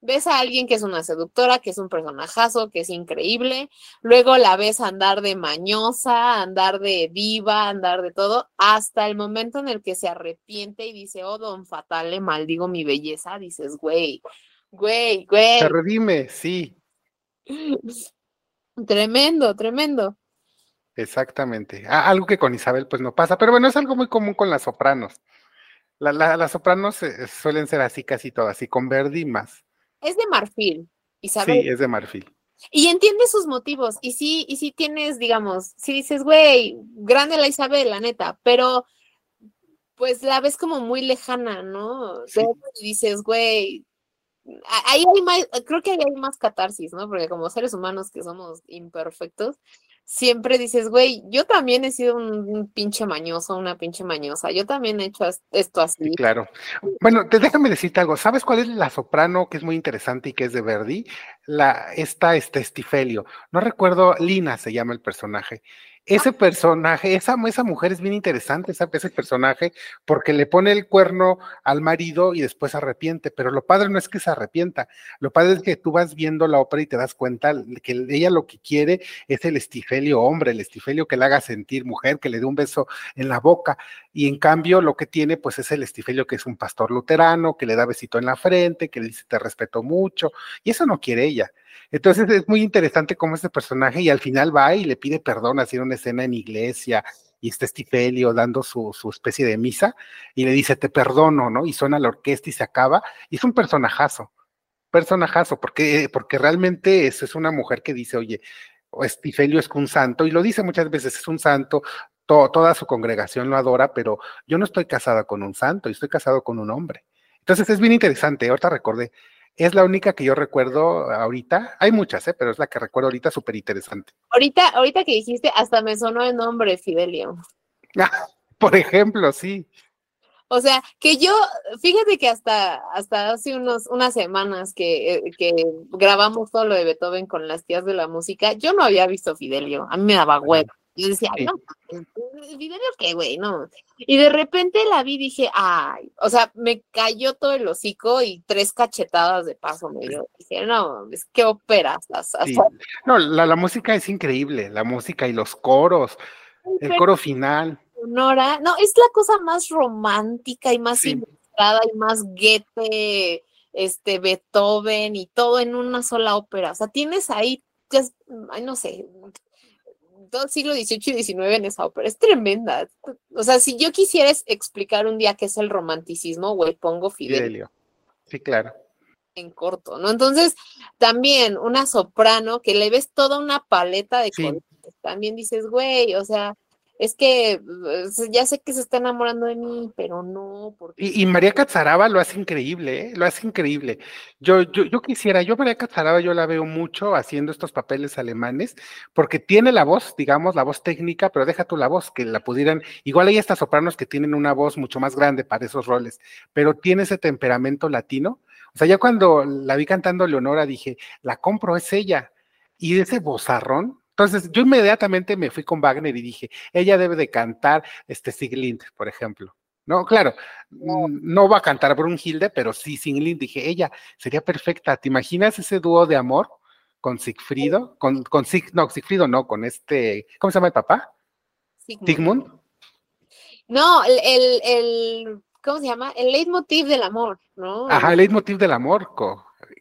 ves a alguien que es una seductora, que es un personajazo, que es increíble, luego la ves andar de mañosa, andar de viva, andar de todo, hasta el momento en el que se arrepiente y dice, oh, don fatal, le maldigo mi belleza, dices, güey, güey, güey. Se redime, sí. Tremendo, tremendo. Exactamente. algo que con Isabel pues no pasa, pero bueno, es algo muy común con las sopranos. las sopranos eh, suelen ser así casi todas, y con Verdi más es de marfil, Isabel. Sí, es de marfil. Y entiende sus motivos. Y sí, y sí tienes, digamos, si dices, güey, grande la Isabel, la neta, pero pues la ves como muy lejana, ¿no? Y dices, güey, ahí hay más, creo que ahí hay más catarsis, ¿no? Porque como seres humanos que somos imperfectos, siempre dices, güey, yo también he sido un, pinche mañoso, una pinche mañosa, yo también he hecho esto así. Claro. Bueno, déjame decirte algo, ¿sabes cuál es la soprano que es muy interesante y que es de Verdi? La, esta, este Estifelio. No recuerdo, Lina se llama el personaje ese personaje, esa, esa mujer es bien interesante, esa, ese personaje, porque le pone el cuerno al marido y después se arrepiente, pero lo padre no es que se arrepienta, lo padre es que tú vas viendo la ópera y te das cuenta que ella lo que quiere es el estifelio hombre, el estifelio que le haga sentir mujer, que le dé un beso en la boca, y en cambio lo que tiene pues es el estifelio que es un pastor luterano, que le da besito en la frente, que le dice te respeto mucho, y eso no quiere ella. Entonces es muy interesante cómo este personaje y al final va y le pide perdón, hacer una escena en iglesia y está Estifelio dando su, su, especie de misa y le dice te perdono, ¿no? Y suena la orquesta y se acaba y es un personajazo, personajazo, porque, porque realmente es, es una mujer que dice, oye, Estifelio es un santo y lo dice muchas veces, es un santo, toda su congregación lo adora, pero yo no estoy casada con un santo, estoy casado con un hombre. Entonces es bien interesante, ahorita recordé, es la única que yo recuerdo ahorita. Hay muchas, ¿eh? pero es la que recuerdo ahorita súper interesante. Ahorita, ahorita que dijiste, hasta me sonó el nombre Fidelio. Por ejemplo, sí. O sea, que yo, fíjate que hasta, hasta hace unos, unas semanas que, eh, que, grabamos todo lo de Beethoven con las tías de la música, yo no había visto Fidelio, a mí me daba huevo. Yo decía, no, Fidelio qué, güey, no. Y de repente la vi y dije, ay, o sea, me cayó todo el hocico y tres cachetadas de paso me dio. Dije, no, es que operas. No, la, la música es increíble, la música y los coros, el coro final. Sonora, no, es la cosa más romántica y más ilustrada y más Goethe, este, Beethoven y todo en una sola ópera. O sea, tienes ahí, ay, no sé, todo el siglo XVIII y XIX en esa ópera. Es tremenda. O sea, si yo quisiera explicar un día qué es el romanticismo, güey, pongo Fidelio. Sí, claro. En corto, ¿no? Entonces, también una soprano que le ves toda una paleta de colores. También dices, güey, o sea, es que pues, ya sé que se está enamorando de mí, pero no. Porque... Y, María Cazaraba lo hace increíble, ¿eh? lo hace increíble. Yo, yo, yo quisiera, yo María Cazaraba yo la veo mucho haciendo estos papeles alemanes, porque tiene la voz, digamos, la voz técnica, pero deja tú la voz, que la pudieran, igual hay estas sopranos que tienen una voz mucho más grande para esos roles, pero tiene ese temperamento latino. O sea, ya cuando la vi cantando Leonora dije, la compro, es ella. Y ese bozarrón, entonces, yo inmediatamente me fui con Wagner y dije, ella debe de cantar este Siglind, por ejemplo. No, claro, no, va a cantar Brunhilde, pero sí Siglind, dije, ella sería perfecta. ¿Te imaginas ese dúo de amor con Sigfrido? Con, con Sig, no, Sigfrido no, con este, ¿cómo se llama el papá? Sigmund. No, el, el, el, ¿cómo se llama? El leitmotiv del amor, ¿no? Ajá, el leitmotiv del amor,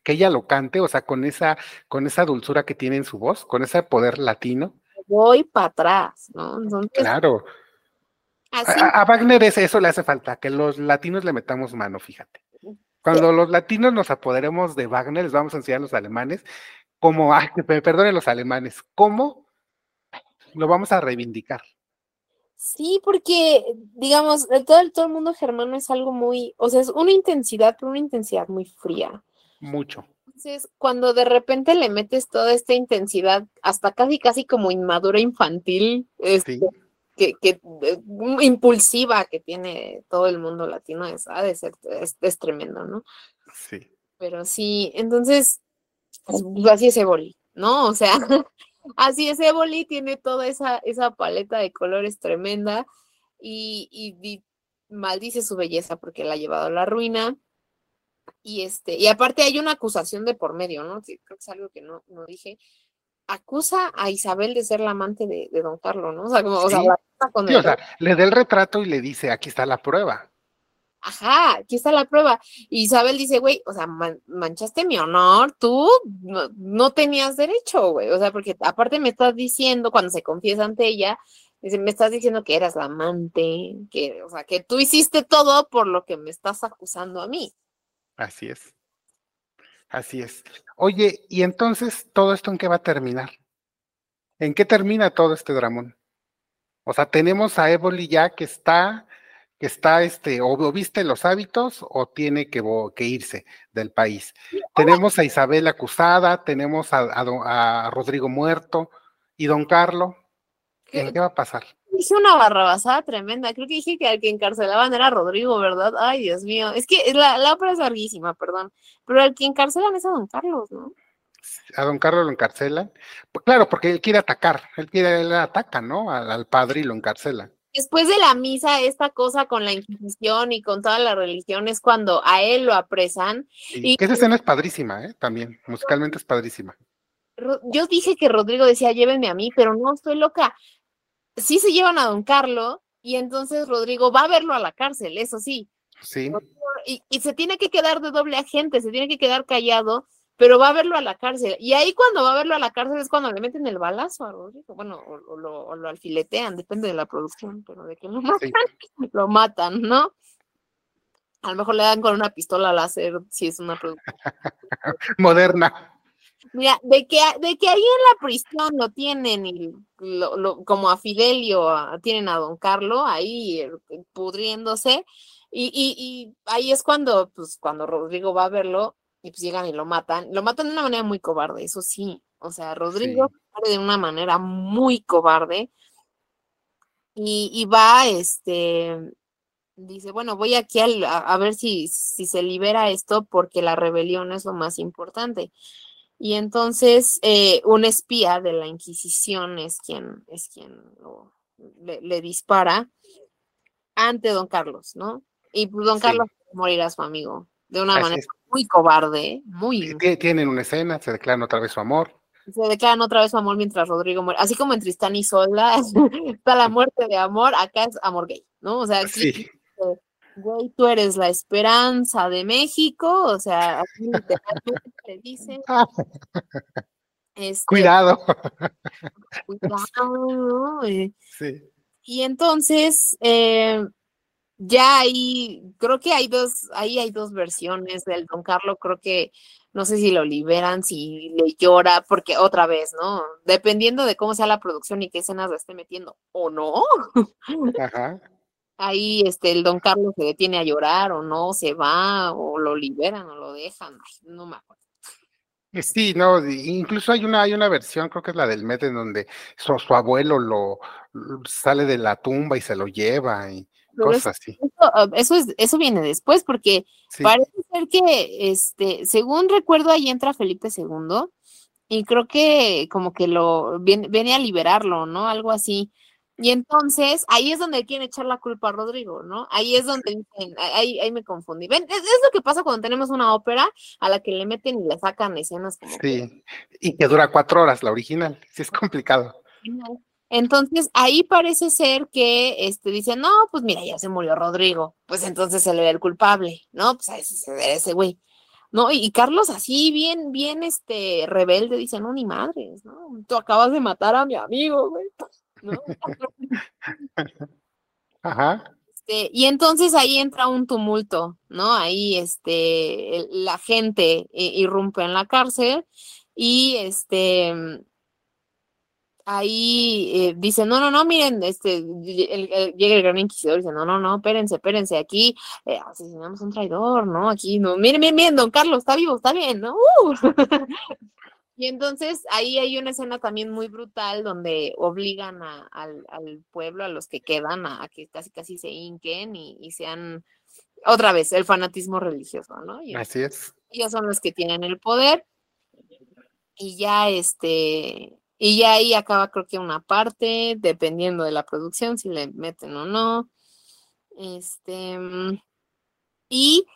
que ella lo cante, o sea, con esa, con esa dulzura que tiene en su voz, con ese poder latino. Voy para atrás, ¿no? claro. A, Wagner eso le hace falta, que los latinos le metamos mano, fíjate. Cuando los latinos nos apoderemos de Wagner, les vamos a enseñar a los alemanes cómo, ay, me perdonen los alemanes, cómo lo vamos a reivindicar. Sí, porque, digamos, todo, todo el mundo germano es algo muy, o sea, es una intensidad, pero una intensidad muy fría. Mucho. Entonces, cuando de repente le metes toda esta intensidad, hasta casi, casi como inmadura infantil, este, que, que eh, impulsiva que tiene todo el mundo latino, es, ha de ser, es, tremendo, ¿no? Sí. Pero sí, entonces, pues, así es Eboli, ¿no? O sea, así es Eboli, tiene toda esa, esa paleta de colores tremenda y, y maldice su belleza porque la ha llevado a la ruina y este, y aparte hay una acusación de por medio, ¿no? creo que es algo que no, no dije. Acusa a Isabel de ser la amante de, don Carlos, ¿no? O sea, como, o sea, le da el retrato y le dice, aquí está la prueba. Ajá, aquí está la prueba. Y Isabel dice, güey, o sea, manchaste mi honor, tú no, no tenías derecho, güey. O sea, porque aparte me estás diciendo, cuando se confiesa ante ella, dice, me estás diciendo que eras la amante, que, o sea, que tú hiciste todo por lo que me estás acusando a mí. Así es. Así es. Oye, ¿y entonces todo esto en qué va a terminar? ¿En qué termina todo este dramón? O sea, tenemos a Évoli ya que está, que está, este, o, viste los hábitos o tiene que, que irse del país. Tenemos a Isabel acusada, tenemos a, a, Rodrigo muerto y don Carlos. ¿Qué, ¿Qué va a pasar? Dije una barrabasada tremenda. Creo que dije que al que encarcelaban era Rodrigo, ¿verdad? Ay, Dios mío. Es que la, la ópera es larguísima, perdón. Pero al que encarcelan es a don Carlos, ¿no? A don Carlos lo encarcelan. Pues claro, porque él quiere atacar. Él quiere, él ataca, ¿no? Al, padre y lo encarcela. Después de la misa, esta cosa con la Inquisición y con toda la religión es cuando a él lo apresan. y esa escena es padrísima, ¿eh? También, musicalmente es padrísima. Yo dije que Rodrigo decía, llévenme a mí, pero no estoy loca sí se llevan a don Carlos y entonces Rodrigo va a verlo a la cárcel, eso sí. Sí. Y, se tiene que quedar de doble agente, se tiene que quedar callado, pero va a verlo a la cárcel. Y ahí cuando va a verlo a la cárcel es cuando le meten el balazo a Rodrigo. Bueno, o, lo, alfiletean, depende de la producción, pero de que lo matan, lo matan, ¿no? A lo mejor le dan con una pistola láser si es una producción. Moderna. Mira, de que, de que ahí en la prisión lo tienen y lo, como a Fidelio tienen a Don Carlo ahí eh, pudriéndose y, y, y, ahí es cuando, pues, cuando Rodrigo va a verlo y pues llegan y lo matan. Lo matan de una manera muy cobarde, eso sí. O sea, Rodrigo sí. de una manera muy cobarde y, y va, este, dice, bueno, voy aquí a, a, ver si, si se libera esto porque la rebelión es lo más importante. Y entonces eh, un espía de la Inquisición es quien, es quien lo, le, le, dispara ante don Carlos, ¿no? Y pues, don sí. Carlos morirá su amigo de una Así manera es. muy cobarde, muy... Tienen una escena, se declaran otra vez su amor. Se declaran otra vez su amor mientras Rodrigo muere. Así como en Tristán y Solda está la muerte de amor, acá es amor gay, ¿no? O sea, aquí, sí. eh, güey, tú eres la esperanza de México, o sea, aquí literalmente te dicen. Este, cuidado. Cuidado, ¿no? Eh, sí. Y entonces, eh, ya ahí, creo que hay dos, ahí hay dos versiones del Don Carlo, creo que no sé si lo liberan, si le llora, porque otra vez, ¿no? Dependiendo de cómo sea la producción y qué escenas lo esté metiendo, o no. Ajá. Ahí este, el don Carlos se detiene a llorar, o no, se va, o lo liberan, o lo dejan, no me acuerdo. Sí, no, incluso hay una, hay una versión, creo que es la del Met, en donde su, su abuelo lo, sale de la tumba y se lo lleva y cosas así. Eso, ah, eso, es, eso viene después, porque sí. parece ser que, este, según recuerdo, ahí entra Felipe II, y creo que como que lo viene, viene a liberarlo, ¿no? Algo así. Y entonces ahí es donde quieren echar la culpa a Rodrigo, ¿no? Ahí es donde dicen, ahí, ahí me confundí. Ven, es, es, lo que pasa cuando tenemos una ópera a la que le meten y le sacan escenas como. Sí, y que dura cuatro horas, la original. Sí, es complicado. Entonces ahí parece ser que este, dicen, no, pues mira, ya se murió Rodrigo, pues entonces se le ve el culpable, ¿no? Pues a ese, ese güey. ¿no? Y Carlos así bien, bien, este, rebelde, dice, no, ni madres, ¿no? Tú acabas de matar a mi amigo, güey. ¿No? Ajá. Este, y entonces ahí entra un tumulto, ¿no? Ahí este, la gente irrumpe en la cárcel y este, ahí eh, dice, no, no, no, miren, este, el, el, llega el gran inquisidor y dice, no, no, no, espérense, espérense, aquí eh, asesinamos a un traidor, ¿no? Aquí, no, miren, miren, miren, don Carlos, está vivo, está bien, ¿no? Uh. Y entonces ahí hay una escena también muy brutal donde obligan a, al, al, pueblo, a los que quedan, a, a, que casi casi se hinquen y, y, sean otra vez el fanatismo religioso, ¿no? Y Así es. Ellos son los que tienen el poder y ya este, y ya ahí acaba creo que una parte, dependiendo de la producción, si le meten o no. Este, y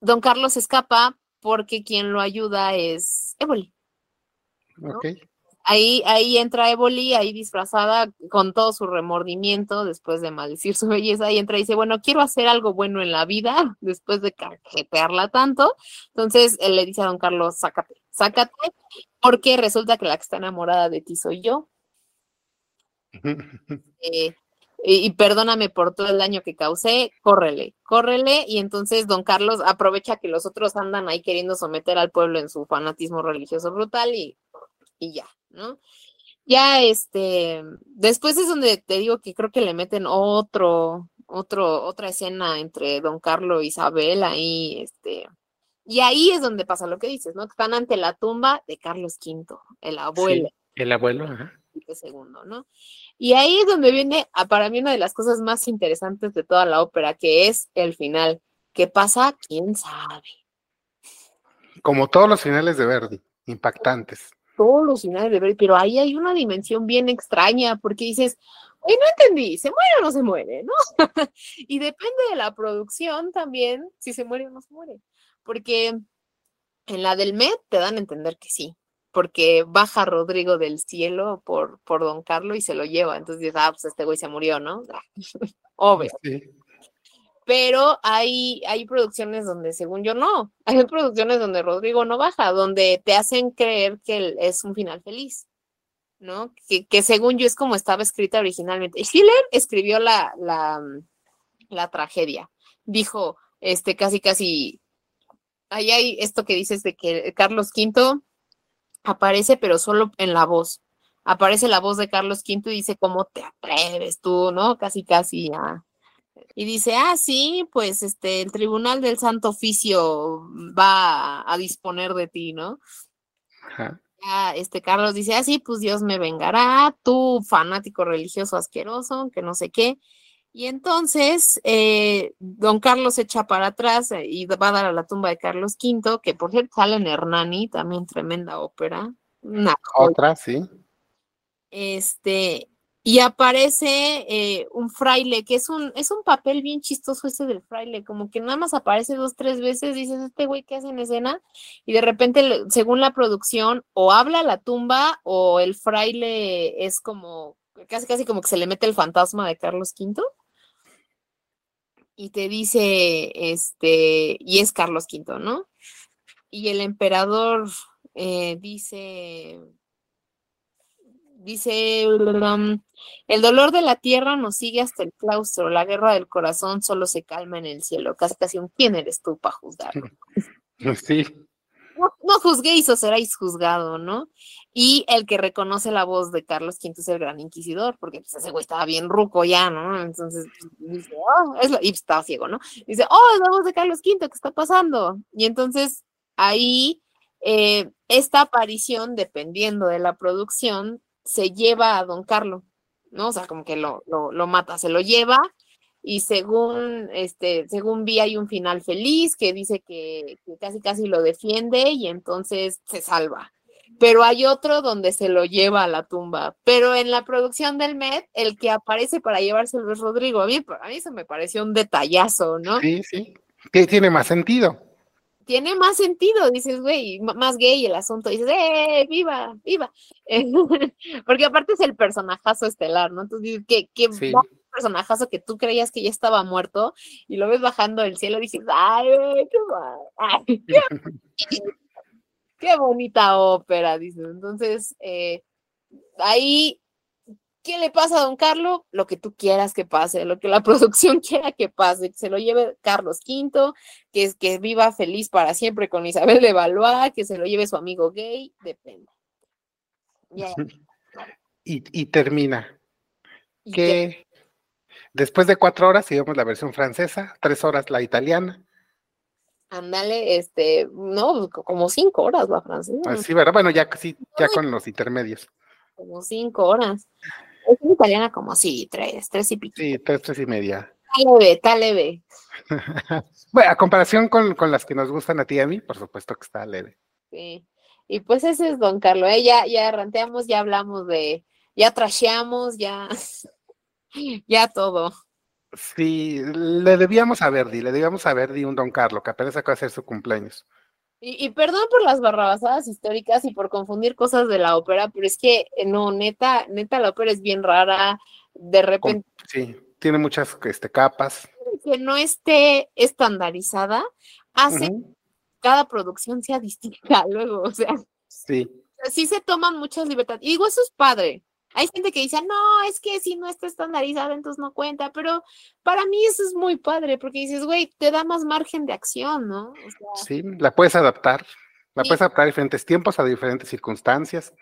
don Carlos escapa porque quien lo ayuda es Éboli. ¿No? Okay. Ahí, ahí entra Éboli, ahí disfrazada con todo su remordimiento después de maldecir su belleza, y entra y dice, bueno, quiero hacer algo bueno en la vida después de cajetearla tanto. Entonces él le dice a don Carlos, sácate, sácate, porque resulta que la que está enamorada de ti soy yo. eh, y, y, perdóname por todo el daño que causé, córrele, córrele. Y entonces don Carlos aprovecha que los otros andan ahí queriendo someter al pueblo en su fanatismo religioso brutal y y ya, ¿no? Ya este, después es donde te digo que creo que le meten otro, otro, otra escena entre Don Carlos y Isabel ahí, este, y ahí es donde pasa lo que dices, ¿no? Están ante la tumba de Carlos V, el abuelo. Sí, el abuelo, ajá. Segundo, ¿no? Y ahí es donde viene, para mí, una de las cosas más interesantes de toda la ópera, que es el final. ¿Qué pasa? ¿Quién sabe? Como todos los finales de Verdi, impactantes todos los finales de Verdi, pero ahí hay una dimensión bien extraña, porque dices, oye, no entendí, ¿se muere o no se muere? ¿No? y depende de la producción también, si se muere o no se muere, porque en la del Met te dan a entender que sí, porque baja Rodrigo del cielo por, por Don Carlos y se lo lleva, entonces dices, ah, pues este güey se murió, ¿no? Obvio. Sí pero hay, hay producciones donde según yo no, hay producciones donde Rodrigo no baja, donde te hacen creer que es un final feliz, ¿no? Que, que según yo es como estaba escrita originalmente. Schiller escribió la, la, la tragedia, dijo, este, casi, casi, ahí hay esto que dices de que Carlos V aparece, pero solo en la voz. Aparece la voz de Carlos V y dice, ¿cómo te atreves tú, no? Casi, casi ya. Y dice, ah, sí, pues este, el Tribunal del Santo Oficio va a, disponer de ti, ¿no? Ajá. este Carlos dice, ah, sí, pues Dios me vengará, tú fanático religioso asqueroso, que no sé qué. Y entonces, eh, don Carlos echa para atrás eh, y va a dar a la tumba de Carlos V, que por cierto sale en Hernani, también tremenda ópera. Otra, sí. Este, y aparece eh, un fraile, que es un, es un papel bien chistoso ese del fraile, como que nada más aparece dos, tres veces, dices, este güey ¿qué hace en escena, y de repente, según la producción, o habla la tumba, o el fraile es como, casi casi como que se le mete el fantasma de Carlos V y te dice, este, y es Carlos V, ¿no? Y el emperador eh, dice, dice, el dolor de la tierra nos sigue hasta el claustro, la guerra del corazón solo se calma en el cielo. Casi casi un quién eres tú para juzgar. Sí no, no juzguéis o seréis juzgado, ¿no? Y el que reconoce la voz de Carlos V es el gran inquisidor, porque pues, ese güey estaba bien ruco ya, ¿no? Entonces dice, oh, es lo... y estaba ciego, ¿no? Dice, oh, es la voz de Carlos V, ¿qué está pasando? Y entonces ahí eh, esta aparición, dependiendo de la producción, se lleva a Don Carlos, ¿no? O sea, como que lo, lo, lo mata, se lo lleva y según este según vi hay un final feliz que dice que, casi casi lo defiende y entonces se salva pero hay otro donde se lo lleva a la tumba. Pero en la producción del Met el que aparece para llevárselo es Rodrigo a mí, a mí eso me pareció un detallazo no sí sí. Que tiene más sentido tiene más sentido, dices, güey, más gay el asunto, dices, ¡eh, viva, viva! Porque aparte es el personajazo estelar, ¿no? Entonces, ¿qué, qué personajazo que tú creías que ya estaba muerto y lo ves bajando del cielo y dices, ¡ay, qué, qué, bonita ópera! Dices, entonces, eh, ahí ¿Qué le pasa a don Carlos? Lo que tú quieras que pase, lo que la producción quiera que pase, que se lo lleve Carlos V, que, que viva feliz para siempre con Isabel de Valois, que se lo lleve su amigo gay, depende. Y, termina. que después de cuatro horas, sigamos la versión francesa, tres horas la italiana. Ándale, este, no, como cinco horas la francesa. Ah, sí, ¿verdad? Bueno, ya casi, ya con los intermedios. Como cinco horas. Es en italiana como sí, tres, tres y pico. Sí, tres, tres y media. Está leve, bueno, a comparación con, las que nos gustan a ti y a mí, por supuesto que está leve. Sí. Y pues ese es Don Carlos, ¿eh? ya, ya ranteamos, ya hablamos de, ya trasheamos, ya, ya todo. Sí, le debíamos a Verdi, le debíamos a Verdi un Don Carlos, que apenas acaba de hacer su cumpleaños. Y, perdón por las barrabasadas históricas y por confundir cosas de la ópera, pero es que eh, no, neta, neta, la ópera es bien rara. De repente. Sí, tiene muchas este, capas. Que no esté estandarizada hace cada producción sea distinta luego, o sea. Sí. Sí se toman muchas libertades. Y digo, eso es padre. Hay gente que dice, no, es que si no está estandarizada, entonces no cuenta, pero para mí eso es muy padre, porque dices, güey, te da más margen de acción, ¿no? sí, la puedes adaptar, la puedes adaptar a diferentes tiempos, a diferentes circunstancias.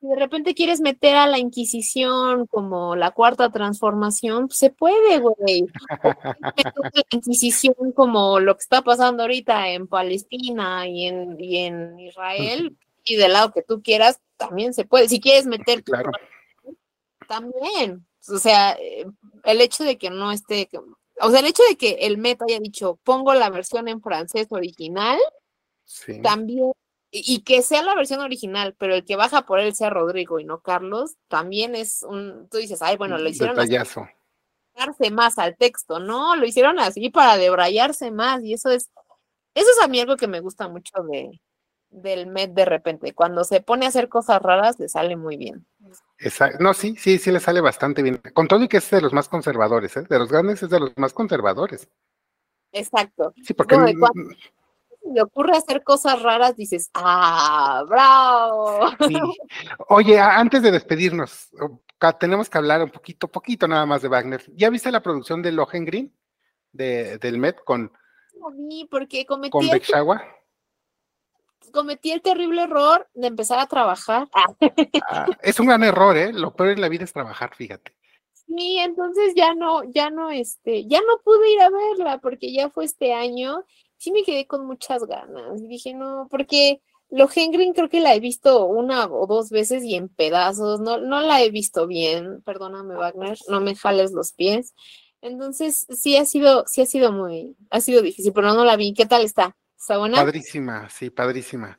de repente quieres meter a la Inquisición como la cuarta transformación, pues, se puede, güey. la Inquisición como lo que está pasando ahorita en Palestina y en, y en Israel, y del lado que tú quieras, también se puede. Si quieres meter claro también. O sea, eh, el hecho de que no esté, o sea, el hecho de que el Met haya dicho, pongo la versión en francés original, también, y, que sea la versión original, pero el que baja por él sea Rodrigo y no Carlos, también es un, tú dices, ay, bueno, lo hicieron Detallazo. darse más al texto, ¿no? Lo hicieron así para debrayarse más, y eso es, eso es a mí algo que me gusta mucho de, del Met de repente. Cuando se pone a hacer cosas raras, le sale muy bien. No, sí, sí, sí le sale bastante bien. Con todo y que es de los más conservadores, ¿eh? de los grandes es de los más conservadores. Exacto. Sí, porque cuando le ocurre hacer cosas raras, dices, ah, bravo. Oye, antes de despedirnos, tenemos que hablar un poquito, poquito nada más de Wagner. ¿Ya viste la producción de Lohengrin, de, del Met, con, porque con cometí el terrible error de empezar a trabajar. Ah, es un gran error, ¿eh? Lo peor en la vida es trabajar, fíjate. Sí, entonces ya no, ya no, este, ya no pude ir a verla porque ya fue este año. Sí me quedé con muchas ganas. Y dije, no, porque Lohengrin creo que la he visto una o dos veces y en pedazos. No, no la he visto bien. Perdóname, Wagner, no me jales los pies. Entonces, sí ha sido, sí ha sido muy, ha sido difícil, pero no la vi. ¿Qué tal está? Padrísima, sí, padrísima.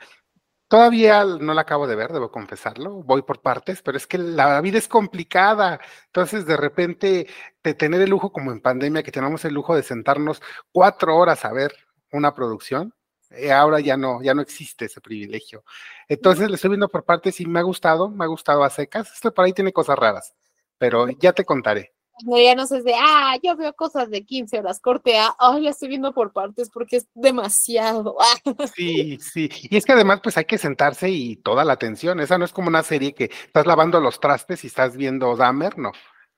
Todavía no la acabo de ver, debo confesarlo, voy por partes, pero es que la vida es complicada. Entonces, de repente, de tener el lujo como en pandemia, que tenemos el lujo de sentarnos cuatro horas a ver una producción, eh, ahora ya no, ya no existe ese privilegio. Entonces, le estoy viendo por partes y me ha gustado, me ha gustado a secas. Esto por ahí tiene cosas raras, pero ya te contaré no es de, ah, yo veo cosas de 15 horas, corte A, ay, la estoy viendo por partes porque es demasiado. Sí, sí, y es que además pues hay que sentarse y toda la atención, esa no es como una serie que estás lavando los trastes y estás viendo Dahmer, no,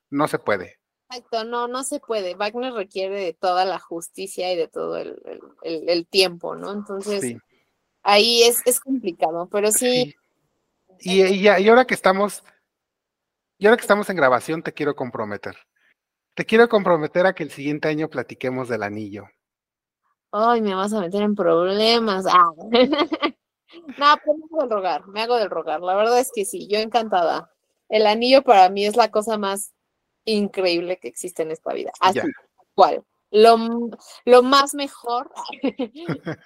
no se puede. Exacto, no, no se puede. Wagner requiere de toda la justicia y de todo el, tiempo, ¿no? Entonces, ahí es, es complicado, pero sí. Y, y, y ahora que estamos y ahora que estamos en grabación, te quiero comprometer. Te quiero comprometer a que el siguiente año platiquemos del anillo. Ay, me vas a meter en problemas. Ah. no, pues me hago del rogar, me hago del rogar. La verdad es que sí, yo encantada. El anillo para mí es la cosa más increíble que existe en esta vida. Así, cual. Lo, lo más mejor,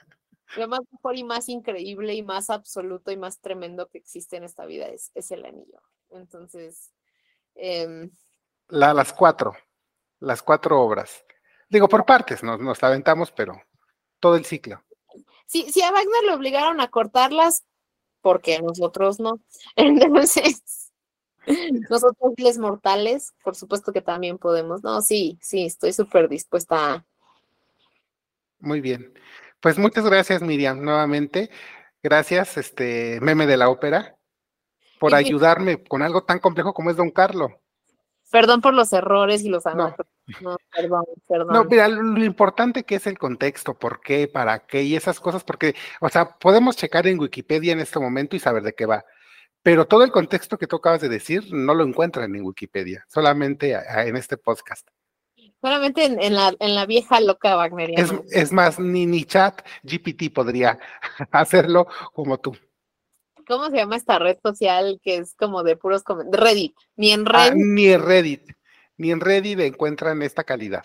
lo más mejor y más increíble y más absoluto y más tremendo que existe en esta vida es, es el anillo. Entonces, em, las cuatro las cuatro obras. Digo, por partes, nos, nos aventamos, pero todo el ciclo. Sí, sí, a Wagner le obligaron a cortarlas, porque nosotros no. Entonces, nosotros les mortales, por supuesto que también podemos. No, sí, sí, estoy súper dispuesta. Muy bien. Pues muchas gracias, Miriam, nuevamente. Gracias, este meme de la ópera, por ayudarme con algo tan complejo como es Don Carlos. Perdón por los errores y los no. no, perdón, perdón. No, mira, lo importante que es el contexto, por qué, para qué y esas cosas, porque, o sea, podemos checar en Wikipedia en este momento y saber de qué va. Pero todo el contexto que tú acabas de decir no lo encuentran en Wikipedia, solamente en este podcast. Solamente en, la, en la vieja loca Wagneriana. Es, es más, ni, ni chat GPT podría hacerlo como tú. ¿Cómo se llama esta red social que es como de puros comentarios? Reddit. Ni en ah, Reddit. ni en Reddit. Ni en Reddit encuentran esta calidad.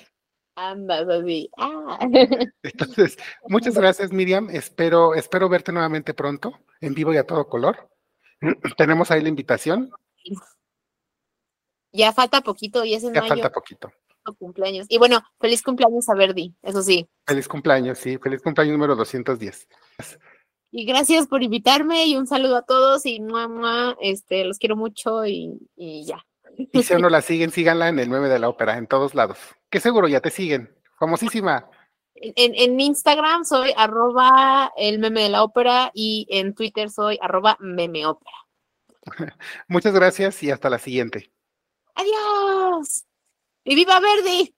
Andas así. Ah. Entonces, muchas gracias, Miriam. Espero, espero verte nuevamente pronto, en vivo y a todo color. Tenemos ahí la invitación. Ya falta poquito, y es en ya falta poquito. Cumpleaños. Y bueno, feliz cumpleaños a Verdi, eso sí. Feliz cumpleaños, sí, feliz cumpleaños número 210. Y gracias por invitarme y un saludo a todos y mamá, este, los quiero mucho y, ya. Y si no la siguen, síganla en el 9 de la ópera, en todos lados. Que seguro ya te siguen. Famosísima. En, en, Instagram soy arroba el meme de la ópera y en Twitter soy arroba memeópera. Muchas gracias y hasta la siguiente. Adiós. Y viva Verdi.